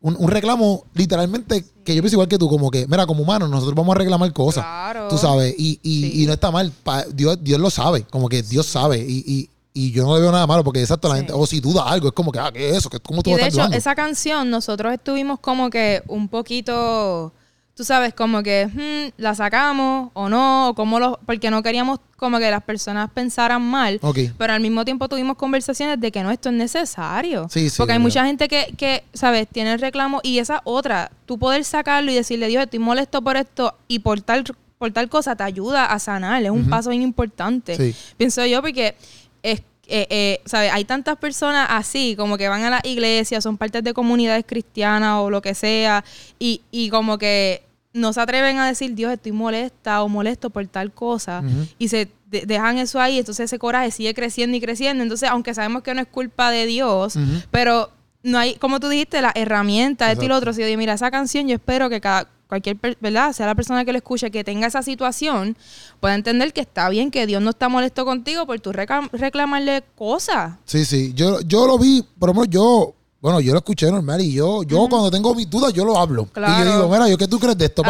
un, reclamo literalmente que yo pienso igual que tú, como que, mira, como humanos, nosotros vamos a reclamar cosas. Claro. Tú sabes, y, y, y no está mal. Dios, Dios lo sabe, como que Dios sabe. Y, y yo no le veo nada malo porque exacto la gente, o si duda algo, es como que, ah, ¿qué es eso? ¿Cómo tú y de hecho, esa canción, nosotros estuvimos como que un poquito, tú sabes, como que hmm, la sacamos o no, o como lo, porque no queríamos como que las personas pensaran mal, pero al mismo tiempo tuvimos conversaciones de que no, esto es necesario. Sí, sí, porque hay mucha gente que, que, ¿sabes? Tiene el reclamo y esa otra, tú poder sacarlo y decirle, Dios, estoy molesto por esto y por tal por tal cosa te ayuda a sanar, es un paso bien importante. Pienso yo porque es, eh, eh, ¿sabes? Hay tantas personas así, como que van a la iglesia, son partes de comunidades cristianas o lo que sea, y, y como que no se atreven a decir, Dios, estoy molesta o molesto por tal cosa, y se dejan eso ahí, entonces ese coraje sigue creciendo y creciendo. Entonces, aunque sabemos que no es culpa de Dios, pero no hay, como tú dijiste, la herramienta, esto y lo otro. Si yo digo, mira, esa canción, yo espero que cada cualquier, ¿verdad? Sea la persona que lo escuche, que tenga esa situación, pueda entender que está bien, que Dios no está molesto contigo por tú reclamarle cosas. Sí, sí. Yo, yo lo vi, por ejemplo, yo bueno, yo lo escuché normal y yo, yo cuando tengo mis dudas, yo lo hablo. Y yo digo, mira, ¿yo qué tú crees de esto?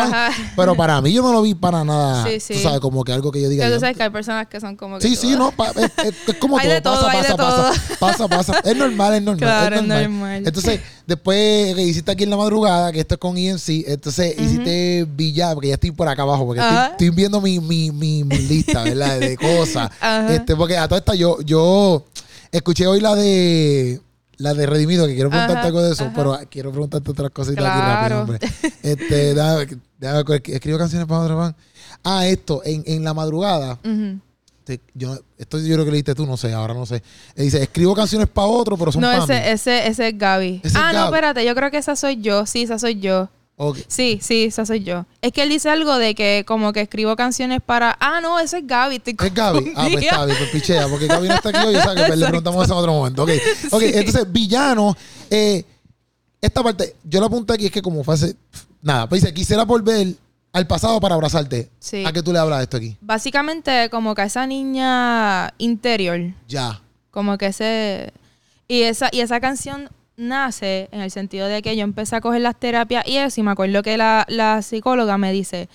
Pero para mí yo no lo vi para nada. Sí, sí. Tú sabes, como que algo que yo diga. Pero tú sabes que hay personas que son como que. Sí, sí, no. es, como todo. Pasa, pasa, pasa. Pasa, pasa. Es normal, es normal. Claro, es normal. Entonces, después que hiciste aquí en la madrugada, que esto es con INC, entonces hiciste Villa, porque ya estoy por acá abajo, porque estoy, viendo mi, mi, mi, lista, ¿verdad? De cosas. Este, porque a toda esta yo, yo escuché hoy la de la de Redimido, que quiero preguntarte algo de eso, pero quiero preguntarte otras cositas aquí rápido, hombre. Este, déjame, déjame, escribo canciones para otro van. Ah, esto, en, en la madrugada. yo, esto yo creo que leíste tú, no sé, ahora no sé. Eh, dice, escribo canciones para otro, pero son No, ese, ese, ese es Gaby. ah, no, espérate, yo creo que esa soy yo. Sí, esa soy yo. Sí, sí, esa soy yo. Es que él dice algo de que como que escribo canciones para... Ah, no, ese es Gaby. es Gaby. Ah, pues está bien, pues pichea, porque Gaby no está aquí hoy, o sea, que le preguntamos eso en otro momento. Ok, okay entonces, villano, eh, esta parte, yo la apunté aquí, es que como fue hace... Nada, pues dice, quisiera volver al pasado para abrazarte. Sí. ¿A qué tú le hablas de esto aquí? Básicamente, como que a esa niña interior. Ya. Como que ese... Y esa, y esa canción nace en el sentido de que yo empecé a coger las terapias y eso, y me acuerdo que la, psicóloga me dice,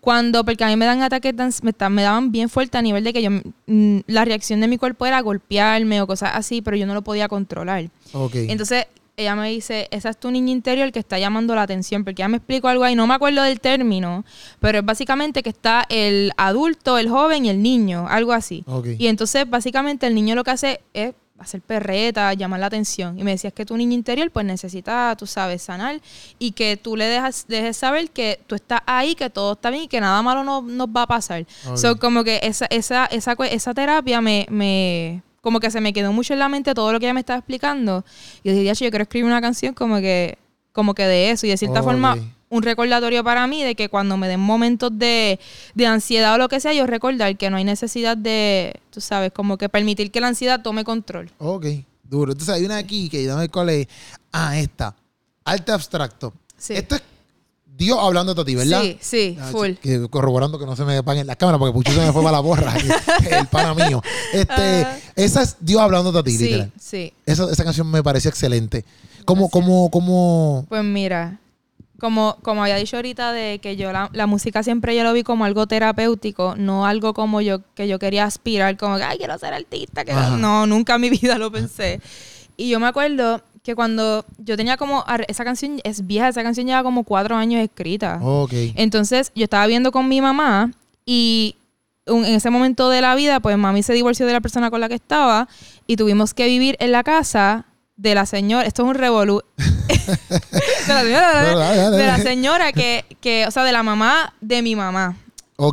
cuando, porque a mí me dan ataques, me, me daban bien fuerte a nivel de que yo, mm, la reacción de mi cuerpo era golpearme o cosas así, pero yo no lo podía controlar. Entonces, ella me dice, esa es tu niña interior que está llamando la atención, porque ya me explico algo ahí, no me acuerdo del término, pero es básicamente que está el adulto, el joven y el niño, algo así. Y entonces, básicamente, el niño lo que hace es hacer perreta, llamar la atención. Y me decías que tu niño interior pues necesita, tú sabes, sanar y que tú le dejas, dejes saber que tú estás ahí, que todo está bien y que nada malo no, nos va a pasar. So, como que esa, esa, esa, esa terapia me, me, como que se me quedó mucho en la mente todo lo que ella me estaba explicando. Y yo dije, yo quiero escribir una canción como que, como que de eso. Y de cierta forma un recordatorio para mí de que cuando me den momentos de, ansiedad o lo que sea, yo recordar que no hay necesidad de, tú sabes, como que permitir que la ansiedad tome control. Ok, duro. Entonces hay una aquí que dame cuál es. Ah, esta. Arte abstracto. Sí. Esto es Dios hablando a ti, ¿verdad? Sí, sí, ah, full. corroborando que no se me apaguen las cámaras porque Pucho se me fue para la borra, el pana mío. Este, ah. esa es Dios hablando a ti, sí, literal. Sí. Esa, esa canción me parece excelente. ¿Cómo, cómo, cómo? Pues mira, como, como había dicho ahorita, de que yo la, la, música siempre yo lo vi como algo terapéutico, no algo como yo que yo quería aspirar, como que, ay, quiero ser artista. Que no, nunca en mi vida lo pensé. Y yo me acuerdo que cuando yo tenía como, esa canción es vieja, esa canción lleva como cuatro años escrita. Entonces yo estaba viendo con mi mamá y en ese momento de la vida, pues mami se divorció de la persona con la que estaba y tuvimos que vivir en la casa de la señora, esto es un revolú, de la señora, de la señora que, que, o sea, de la mamá de mi mamá.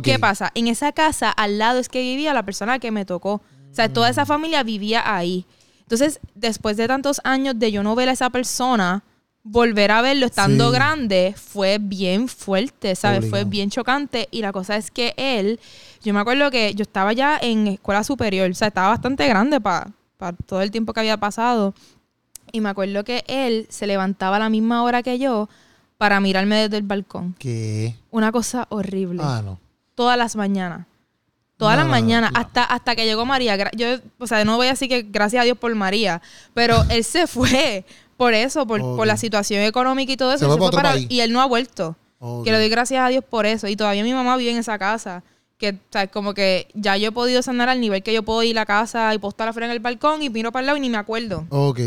¿Qué pasa? En esa casa al lado es que vivía la persona que me tocó. O sea, toda esa familia vivía ahí. Entonces, después de tantos años de yo no ver a esa persona, volver a verlo estando grande fue bien fuerte, ¿sabes? Fue bien chocante. Y la cosa es que él, yo me acuerdo que yo estaba ya en escuela superior, o sea, estaba bastante grande para todo el tiempo que había pasado. Y me acuerdo que él se levantaba a la misma hora que yo para mirarme desde el balcón. ¿Qué? Una cosa horrible. Ah, no. Todas las mañanas. Todas las mañanas, hasta, hasta que llegó María. Yo, o sea, no voy a decir que gracias a Dios por María, pero él se fue por eso, por, la situación económica y todo eso. y él no ha vuelto. Que le doy gracias a Dios por eso. Y todavía mi mamá vive en esa casa. Que, o sea, como que ya yo he podido sanar al nivel que yo puedo ir a la casa y postar afuera en el balcón y miro para el lado y ni me acuerdo. Ok.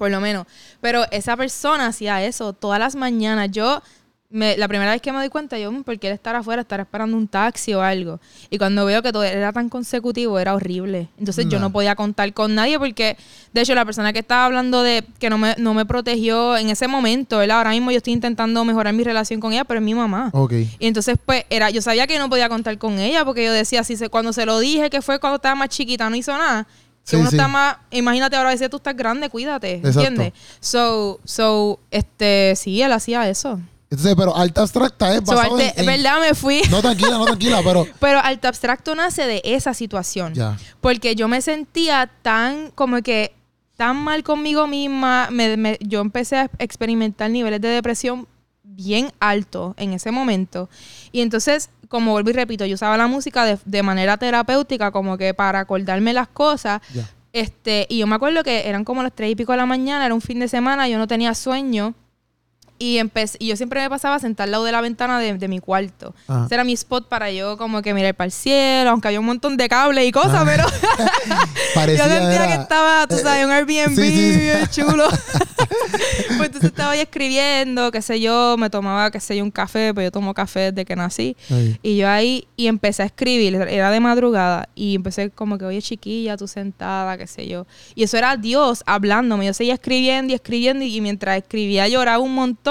Por lo menos. Pero esa persona hacía eso todas las mañanas. Yo la primera vez que me doy cuenta, yo, mm, ¿por qué él estar afuera, estar esperando un taxi o algo? Y cuando veo que todo era tan consecutivo, era horrible. Entonces yo no podía contar con nadie porque, de hecho, la persona que estaba hablando de que no me, no me protegió en ese momento, ¿verdad? Ahora mismo yo estoy intentando mejorar mi relación con ella, pero es mi mamá. Y entonces, pues, era, yo sabía que no podía contar con ella porque yo decía, si se, cuando se lo dije, que fue cuando estaba más chiquita, no hizo nada. Que uno está más, imagínate ahora veces tú estás grande, cuídate, ¿entiendes? So, so, este, sí, él hacía eso. Entonces, pero alta abstracta es basado en, verdad me fui. No, tranquila, no, tranquila, pero... pero alta abstracto nace de esa situación. Ya. Porque yo me sentía tan, como que, tan mal conmigo misma. Me, yo empecé a experimentar niveles de depresión bien altos en ese momento. Y entonces, como vuelvo y repito, yo usaba la música de, de manera terapéutica, como que para acordarme las cosas. Este, y yo me acuerdo que eran como las tres y pico de la mañana, era un fin de semana, yo no tenía sueño. Y, empecé, y yo siempre me pasaba a sentar al lado de la ventana de, mi cuarto. Ese era mi spot para yo como que mirar para el cielo, aunque había un montón de cables y cosas, pero yo sentía que estaba, tú sabes, un Airbnb bien chulo. pues entonces estaba ahí escribiendo, qué sé yo, me tomaba, qué sé yo, un café, pues yo tomo café desde que nací. Y yo ahí, y empecé a escribir, era de madrugada, y empecé como que, oye chiquilla, tú sentada, qué sé yo. Y eso era Dios hablándome. Yo seguía escribiendo y escribiendo, y mientras escribía lloraba un montón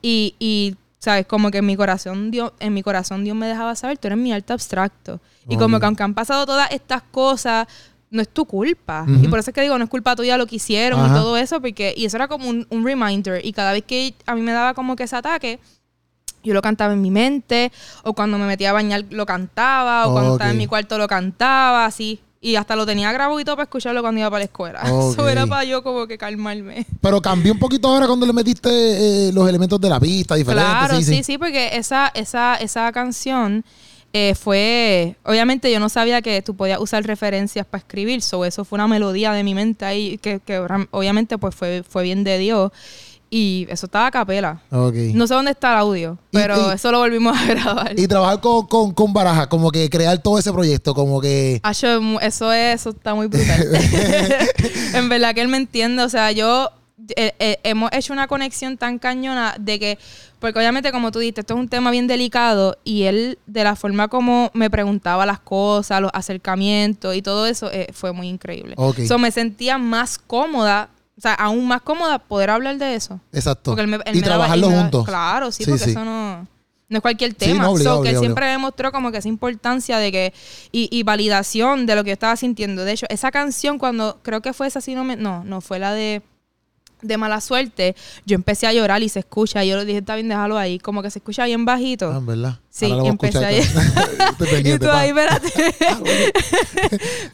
y, y ¿sabes? Como que en mi corazón Dios, en mi corazón Dios me dejaba saber, tú eres mi alto abstracto. Y como que aunque han pasado todas estas cosas, no es tu culpa. Y por eso es que digo, no es culpa tuya lo que hicieron y todo eso, porque, y eso era como un, reminder. Y cada vez que a mí me daba como que ese ataque, yo lo cantaba en mi mente, o cuando me metía a bañar lo cantaba, o cuando estaba en mi cuarto lo cantaba, así. Y hasta lo tenía grabado y todo para escucharlo cuando iba para la escuela. Eso era para yo como que calmarme. Pero cambió un poquito ahora cuando le metiste eh, los elementos de la pista diferentes. Claro, sí, sí, porque esa, esa, esa canción eh, fue... Obviamente yo no sabía que tú podías usar referencias para escribir. So, eso fue una melodía de mi mente ahí que, que obviamente pues fue, fue bien de Dios. Y eso estaba a capela. No sé dónde está el audio, pero eso lo volvimos a grabar. Y trabajar con, con, con, Baraja, como que crear todo ese proyecto, como que... eso, eso, eso está muy brutal. en verdad que él me entiende. O sea, yo... Eh, eh, hemos hecho una conexión tan cañona de que, porque obviamente como tú dijiste, esto es un tema bien delicado y él de la forma como me preguntaba las cosas, los acercamientos y todo eso eh, fue muy increíble. Okay. So, me sentía más cómoda sea, aún más cómoda poder hablar de eso. Exacto. y trabajarlo juntos. Claro, sí, porque eso no, no es cualquier tema. Sí, que él siempre demostró como que esa importancia de que, y, y, validación de lo que yo estaba sintiendo. De hecho, esa canción cuando, creo que fue esa, si no me, no, no fue la de de mala suerte, yo empecé a llorar y se escucha. Y yo le dije, está bien, déjalo ahí. Como que se escucha bien bajito. Ah, ¿verdad? Sí, y empecé a y tú ahí, espérate. Ah,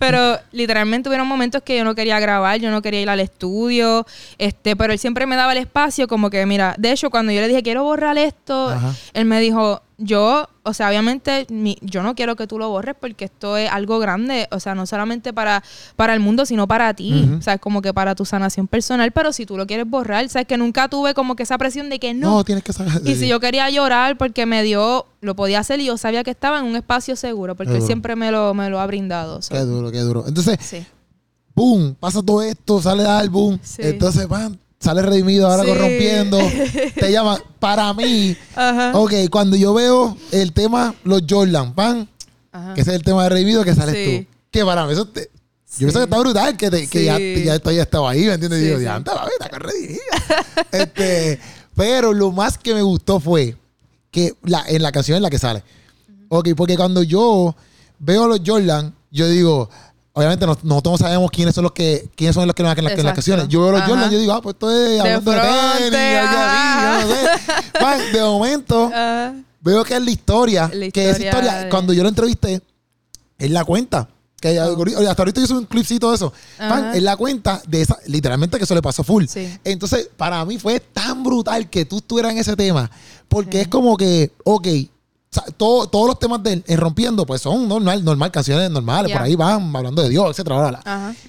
pero literalmente hubieron momentos que yo no quería grabar, yo no quería ir al estudio. este Pero él siempre me daba el espacio como que, mira, de hecho, cuando yo le dije, quiero borrar esto, él me dijo, yo, o sea, obviamente yo no quiero que tú lo borres porque esto es algo grande, o sea, no solamente para, para el mundo, sino para ti, o sea, es como que para tu sanación personal, pero si tú lo quieres borrar, sabes que nunca tuve como que esa presión de que no. No, tienes que saber. Y si yo quería llorar porque me dio, lo podía hacer y yo sabía que estaba en un espacio seguro, porque él siempre me lo, me lo ha brindado. Qué duro, qué duro. Entonces, sí. boom, pasa todo esto, sale el álbum, entonces van sale redimido ahora corrompiendo. Te llama. Para mí, ok, cuando yo veo el tema Los Jordan, pan, que ese es el tema de Redimido que sales tú. Que para mí eso te, Yo pienso que está brutal, que, te, que ya, ya, ya, estaba ahí, ¿me entiendes? y digo, ya, anda, la vida, que redimida. este, pero lo más que me gustó fue que la, en la canción en la que sale. Ok, porque cuando yo veo a los Jordan, yo digo, obviamente nosotros no sabemos quiénes son los que quiénes son los que nos hacen las, canciones. Yo veo a los Jordan, yo digo, ah, pues esto es hablando de, tenis, no sé. de momento, veo que es la historia, que es historia. Cuando yo lo entrevisté, él la cuenta. Que oh. hasta ahorita hizo un clipcito de eso. él la cuenta de esa, literalmente que eso le pasó full. Entonces, para mí fue tan brutal que tú estuvieras en ese tema. Porque es como que, ok, todos los temas de él Rompiendo, pues son normal, normal canciones normales, por ahí van hablando de Dios, etcétera.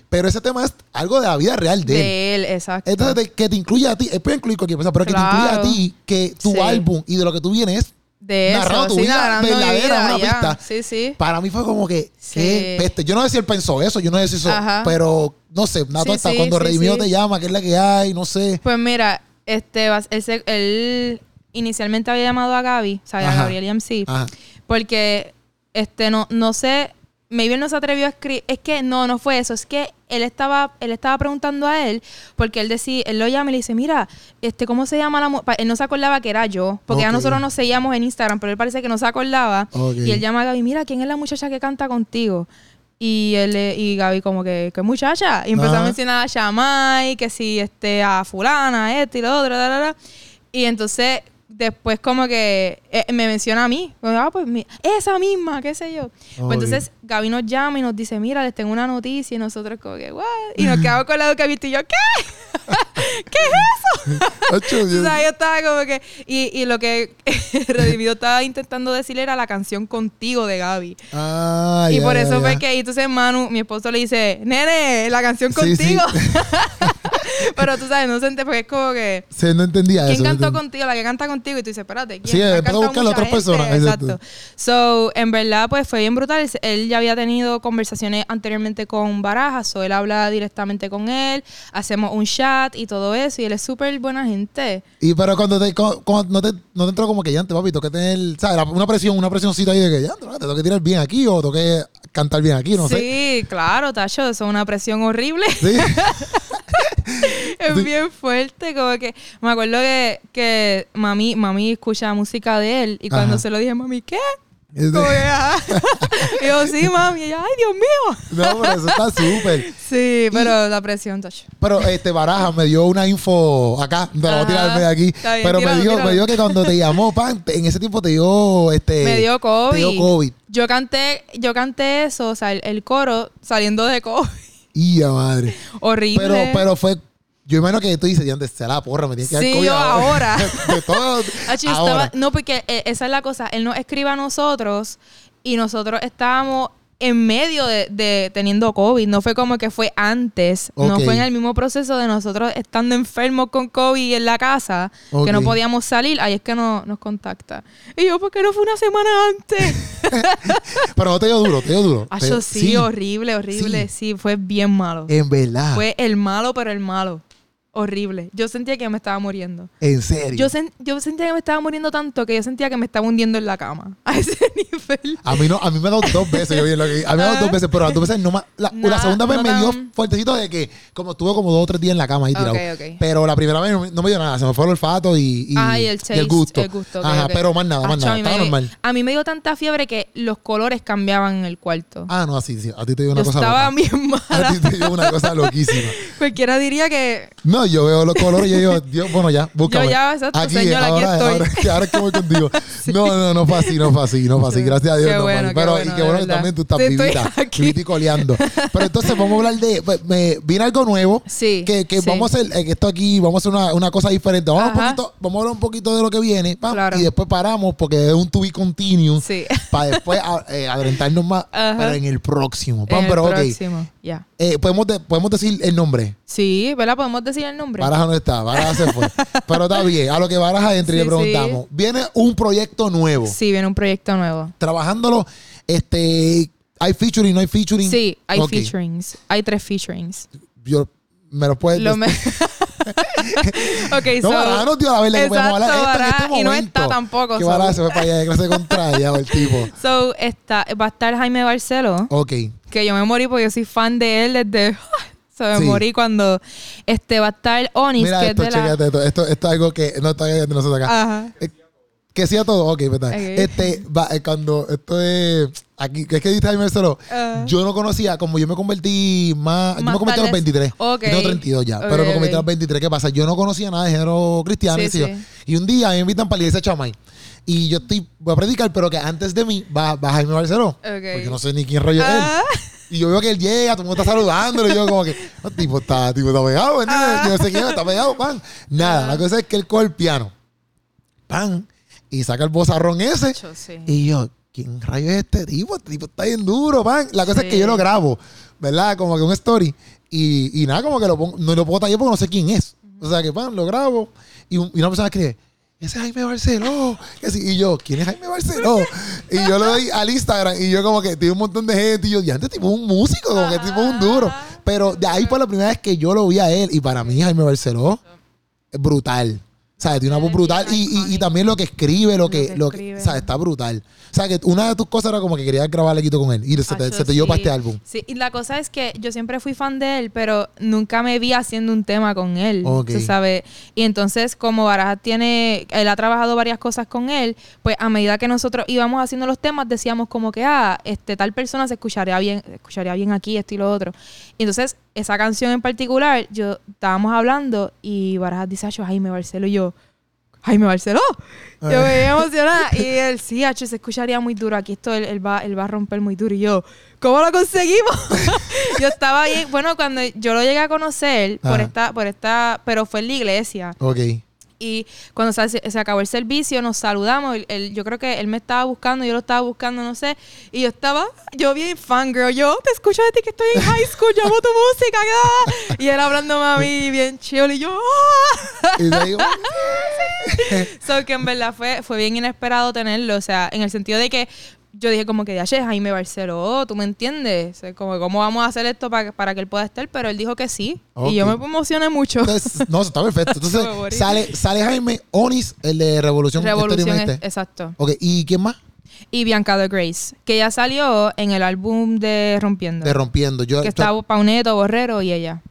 Pero ese tema es algo de la vida real de, de él. exacto. Entonces, que te incluye a ti, puede incluir cualquier cosa, pero que te incluya a ti, que tu álbum y de lo que tú vienes de eso, tu vida verdadera, una pista. Sí, sí. Para mí fue como que, qué peste. Yo no sé si él pensó eso, yo no sé si eso, pero no sé, nada sí, cuando Redimido te llama, qué es la que hay, no sé. Pues mira, este, él, él inicialmente había llamado a Gaby, o sea, a Gabriel MC, porque este no, no sé, maybe no se atrevió a escribir, es que no, no fue eso, es que él estaba, él estaba preguntando a él, porque él decía, él lo llama y le dice, mira, este, ¿cómo se llama la Él no se acordaba que era yo, porque ya nosotros nos seguíamos en Instagram, pero él parece que no se acordaba. Y él llama a Gaby, mira, ¿quién es la muchacha que canta contigo? Y él y Gaby como que, ¿qué muchacha? Y empezó a mencionar a Shamay, que si este, a fulana, este y lo otro, y entonces después como que eh, me menciona a mí. Ah, pues esa misma, qué sé yo. Pues entonces Gaby nos llama y nos dice, mira, les tengo una noticia. Y nosotros como que, ¿what? Y nos quedamos con la boca abierta y yo, ¿qué? ¿Qué es eso? o sea, yo estaba como que... Y, y lo que Redimido estaba intentando decirle era la canción Contigo de Gaby. Ah, y por eso fue que... Y entonces Manu, mi esposo, le dice, nene, la canción Contigo. Pero tú sabes, no se porque es como que... Sí, no entendía ¿Quién eso. ¿Quién cantó contigo? La que canta contigo. Y tú dices, espérate, ¿quién? Sí, puedo buscar a otras personas. Exacto. So, en verdad, pues fue bien brutal. Él ya había tenido conversaciones anteriormente con Barajas. O él habla directamente con él. Hacemos un chat y todo eso. Y él es súper buena gente. Y pero cuando, te, no, te, no te entró como que ya antes, papi, que tener, ¿sabes? Una presión, una presioncita ahí de que ya, te tengo que tirar bien aquí o tengo que cantar bien aquí, no sé. Sí, claro, Tacho, eso es una presión horrible. Sí. es bien fuerte, como que me acuerdo que, que mami, mami escucha música de él y cuando se lo dije, mami, ¿qué? Como y yo, sí, mami. Y ella, ay, Dios mío. No, pero eso está súper. Sí, pero la presión, tacho. Pero este Baraja me dio una info acá, no voy a tirarme de aquí. pero me, dijo, me dijo que cuando te llamó, pan, en ese tiempo te dio este. Me dio COVID. Te dio COVID. Yo canté, yo canté eso, o sea, el, coro saliendo de COVID. Y madre. Horrible. Pero, pero fue yo imagino que tú dices, de se la porra, me tienes que dar Sí, yo ahora. de todo. no, porque eh, esa es la cosa. Él nos escribe a nosotros y nosotros estábamos en medio de, teniendo COVID. No fue como que fue antes. No fue en el mismo proceso de nosotros estando enfermos con COVID en la casa, que no podíamos salir. Ahí es que no, nos contacta. Y yo, ¿por qué no fue una semana antes? Pero no te dio duro, te dio duro. Ah, sí, sí, horrible, horrible. sí, fue bien malo. En verdad. Fue el malo, pero el malo horrible. Yo sentía que me estaba muriendo. ¿En serio? Yo, yo sentía que me estaba muriendo tanto que yo sentía que me estaba hundiendo en la cama. A ese nivel. A mí no, a mí me ha dado dos veces. Yo vi lo que, a mí me ha dado dos veces, pero las dos veces no más. La, la, segunda vez me dio fuertecito de que, como estuve como dos o tres días en la cama ahí tirado. Pero la primera vez no, me dio nada. Se me fue el olfato y, y, ah, y, el, el, gusto. El gusto Ajá, pero más nada, más nada. Estaba normal. A mí me dio tanta fiebre que los colores cambiaban en el cuarto. Ah, no, así, sí. A ti te dio una cosa estaba bien mala. A ti te dio una cosa loquísima. Cualquiera diría que. No, yo veo los colores y yo digo, Dios, bueno, ya, búscame. Yo ya, exacto, aquí, señor, aquí estoy. Ahora, ahora, que voy contigo. No, no, no fue así, no fue así, no fue así. Gracias a Dios. no, bueno, pero, bueno, y qué bueno que también tú estás vivita, vivita y coleando. Pero entonces vamos a hablar de, me, viene algo nuevo. Sí. Que, que vamos a hacer, eh, esto aquí, vamos a hacer una, una cosa diferente. Vamos, a, un poquito, vamos a hablar un poquito de lo que viene. claro. Y después paramos porque es un to be continuum. Sí. Para después eh, adelantarnos más. Pero en el próximo. en pero, el próximo, ya. Eh, ¿podemos, ¿Podemos decir el nombre? Sí, ¿verdad? Podemos decir el nombre. Baraja no está, Baraja se fue. Pero está bien, a lo que Baraja entra y le preguntamos. Viene un proyecto nuevo. Sí, viene un proyecto nuevo. Trabajándolo, este, ¿hay featuring, no hay featuring? Sí, hay featurings. Hay tres featurings. Yo, ¿Me lo puedes decir? ok, no, so, no tío, la verdad que podemos hablar esto en este momento. Y no está tampoco. Que so. se fue para allá de clase contraria el tipo. So, está, va a estar Jaime Barcelo. Ok. Que yo me morí porque yo soy fan de él desde... Se me morí cuando este va a estar Onis, Mira que esto, es de la... esto, esto, esto es algo que no está nosotros acá. Ajá. Eh, que sea todo, ok, verdad. Este, va, eh, cuando esto es aquí, es que dice Jaime Marcelo, uh, yo no conocía, como yo me convertí más, más yo me convertí a los 23. Okay. Tengo 32 ya, okay, pero me convertí a los 23. ¿Qué pasa? Yo no conocía nada de género cristiano. Sí, sí. Y un día me invitan para la iglesia Chamay. Y yo estoy, voy a predicar, pero que antes de mí va, va Jaime Barceló. Okay. Porque no sé ni quién rollo es él. Ah. Y yo veo que él llega, todo el mundo está saludándolo. Y yo, como que, no, tipo, está, tipo, está pegado, ¿entiendes? Ah. Yo sé quién está pegado, pan. Nada, la cosa es que él coge el piano. Pan y saca el bozarrón ese. Y yo, ¿quién rayo es este tipo? Este tipo está bien duro, man. La cosa es que yo lo grabo, ¿verdad? Como que un story. Y, y nada, como que lo pongo, no lo puedo tallar porque no sé quién es. O sea que, pan, lo grabo. Y, una persona escribe, ese es Jaime Barceló. Y yo, ¿quién es Jaime Barceló? y yo lo doy al Instagram y yo como que tiene un montón de gente y yo, ya este tipo un músico, como que tipo un duro. Pero de ahí fue la primera vez que yo lo vi a él y para mí Jaime Barceló es brutal. ¿Sabes? Tiene una voz brutal. Y, y, también lo que escribe, lo que, lo que, ¿sabes? Está brutal. O sea, que una de tus cosas era como que querías grabar quito con él. Y se te, se te dio para este álbum. Sí, y la cosa es que yo siempre fui fan de él, pero nunca me vi haciendo un tema con él. Okay. ¿sabes? Y entonces, como Baraja tiene, él ha trabajado varias cosas con él, pues a medida que nosotros íbamos haciendo los temas, decíamos como que, ah, este, tal persona se escucharía bien, escucharía bien aquí, esto y lo otro. Y entonces, esa canción en particular, yo estábamos hablando y Barajas dice, Jaime Barcelo y yo, Jaime Barceló. Yo me emocionada. Y él, sí, H, se escucharía muy duro. Aquí esto él, va, él va a romper muy duro. Y yo, ¿cómo lo conseguimos? yo estaba bien. Bueno, cuando yo lo llegué a conocer por esta, por esta, pero fue en la iglesia. Ok. Y cuando se, acabó el servicio, nos saludamos. yo creo que él me estaba buscando, yo lo estaba buscando, no sé. Y yo estaba, yo bien fangirl. Yo te escucho de ti que estoy en high school, yo amo tu música. Y él hablando a mí bien chill. Y yo, ¡ah! Y digo, so que en verdad fue, fue bien inesperado tenerlo. O sea, en el sentido de que yo dije como que de Jaime Barceló, ¿tú me entiendes? como, ¿cómo vamos a hacer esto para, para que él pueda estar? Pero él dijo que sí. Y yo me emocioné mucho. no, está perfecto. Entonces, sale, sale Jaime Onis, el de Revolución. Revolución, exacto. Ok, ¿y quién más? Y Bianca de Grace, que ya salió en el álbum de Rompiendo. De Rompiendo. Yo, que está Pauneto, Borrero y ella.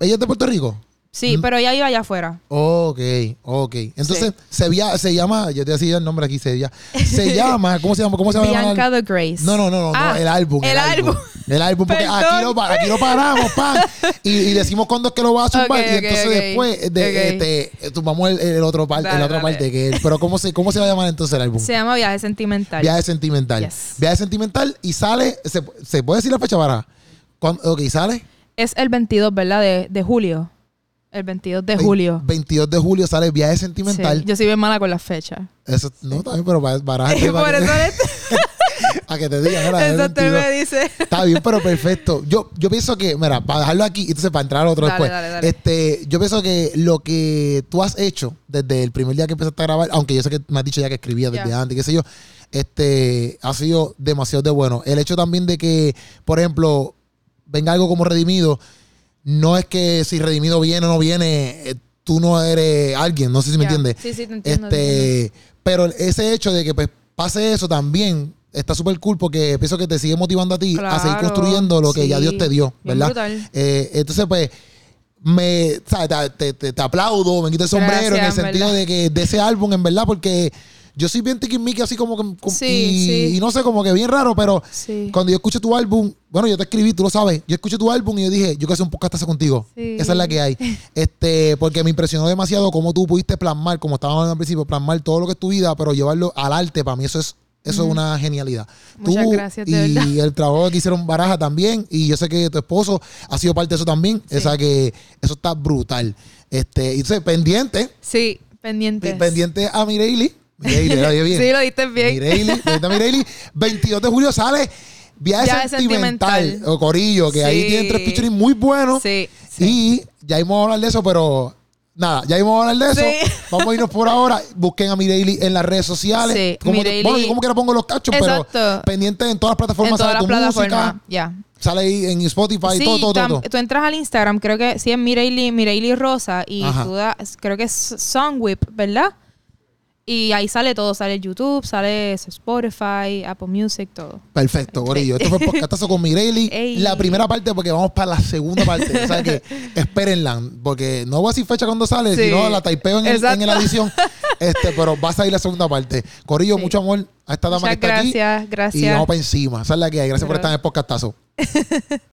¿Ella es de Puerto Rico? Sí, pero ella iba allá afuera. Ok, ok. Entonces, se, se llama, yo te decía el nombre aquí, se, se llama, ¿cómo se llama? ¿Cómo se llama? Bianca the Grace. No, no, no, no, ah, el álbum. El, álbum. El álbum, porque aquí lo, aquí lo, paramos, pan, y, decimos cuándo es que lo va a zumbar, y entonces después de, este, tumbamos el, el otro parte, el otro parte que pero ¿cómo se, ¿cómo se va a llamar entonces el álbum? Se llama Viaje Sentimental. Viaje Sentimental. Viaje Sentimental y sale, ¿se, se puede decir la fecha para? Ok, sale. Es el 22, ¿verdad? De, de julio. El 22 de julio. 22 de julio sale Viaje Sentimental. Yo soy bien mala con las fechas. Eso, no, también, pero para, para, Por eso a que te digan, Eso te me dice. Está bien, pero perfecto. Yo, yo pienso que, mira, para dejarlo aquí, entonces para entrar al otro después. Este, yo pienso que lo que tú has hecho desde el primer día que empezaste a grabar, aunque yo sé que me has dicho ya que escribías desde antes, qué sé yo, este, ha sido demasiado de bueno. El hecho también de que, por ejemplo, venga algo como redimido no es que si Redimido viene o no viene, eh, tú no eres alguien, no sé si me entiendes. Sí, sí, te entiendo. Este, pero ese hecho de que pues, pase eso también está súper cool porque pienso que te sigue motivando a ti a seguir construyendo lo que ya Dios te dio, ¿verdad? Eh, entonces, pues, me, Te, te, aplaudo, me quito el sombrero en el sentido de que de ese álbum, en verdad, porque yo soy bien tiquismiqui así como que. y, no sé, como que bien raro, pero cuando yo escuché tu álbum, bueno, yo te escribí, tú lo sabes. Yo escuché tu álbum y yo dije, yo quiero hacer un podcast contigo. Esa es la que hay. este, porque me impresionó demasiado cómo tú pudiste plasmar, como estábamos hablando al principio, plasmar todo lo que es tu vida, pero llevarlo al arte. Para mí eso es eso es una genialidad. Muchas Tú gracias, y el trabajo que hicieron Baraja también. Y yo sé que tu esposo ha sido parte de eso también. O sea que eso está brutal. Este, y entonces, pendiente. Sí, pendiente. Pendiente a Mireille bien. sí, lo diste bien. Mireili, 22 de julio sale Viaje, sentimental, o Corillo, que ahí tienen tres featuring muy buenos. Sí, Y ya íbamos a hablar de eso, pero nada, ya íbamos a hablar de eso. Vamos a irnos por ahora. Busquen a Mireili en las redes sociales. Sí, como bueno, yo como quiera pongo los cachos, pero pendiente en todas las plataformas. En todas las plataformas, ya. Sale ahí en Spotify, todo, todo, todo. Tú entras al Instagram, creo que sí es Mireille, Mireille Rosa, y tú das, creo que es Songwhip, ¿verdad? Y ahí sale todo, sale YouTube, sale Spotify, Apple Music, todo. Perfecto, Gorillo. Esto fue podcastazo con Mireli. La primera parte porque vamos para la segunda parte. o sea que espérenla, porque no voy a decir fecha cuando sale, sino la typeo en, en, la edición. Este, pero va a salir la segunda parte. Corillo, mucho amor a esta dama que está gracias, aquí. Gracias, gracias. Y vamos para encima. Esa es la que hay. Gracias por estar en el podcastazo.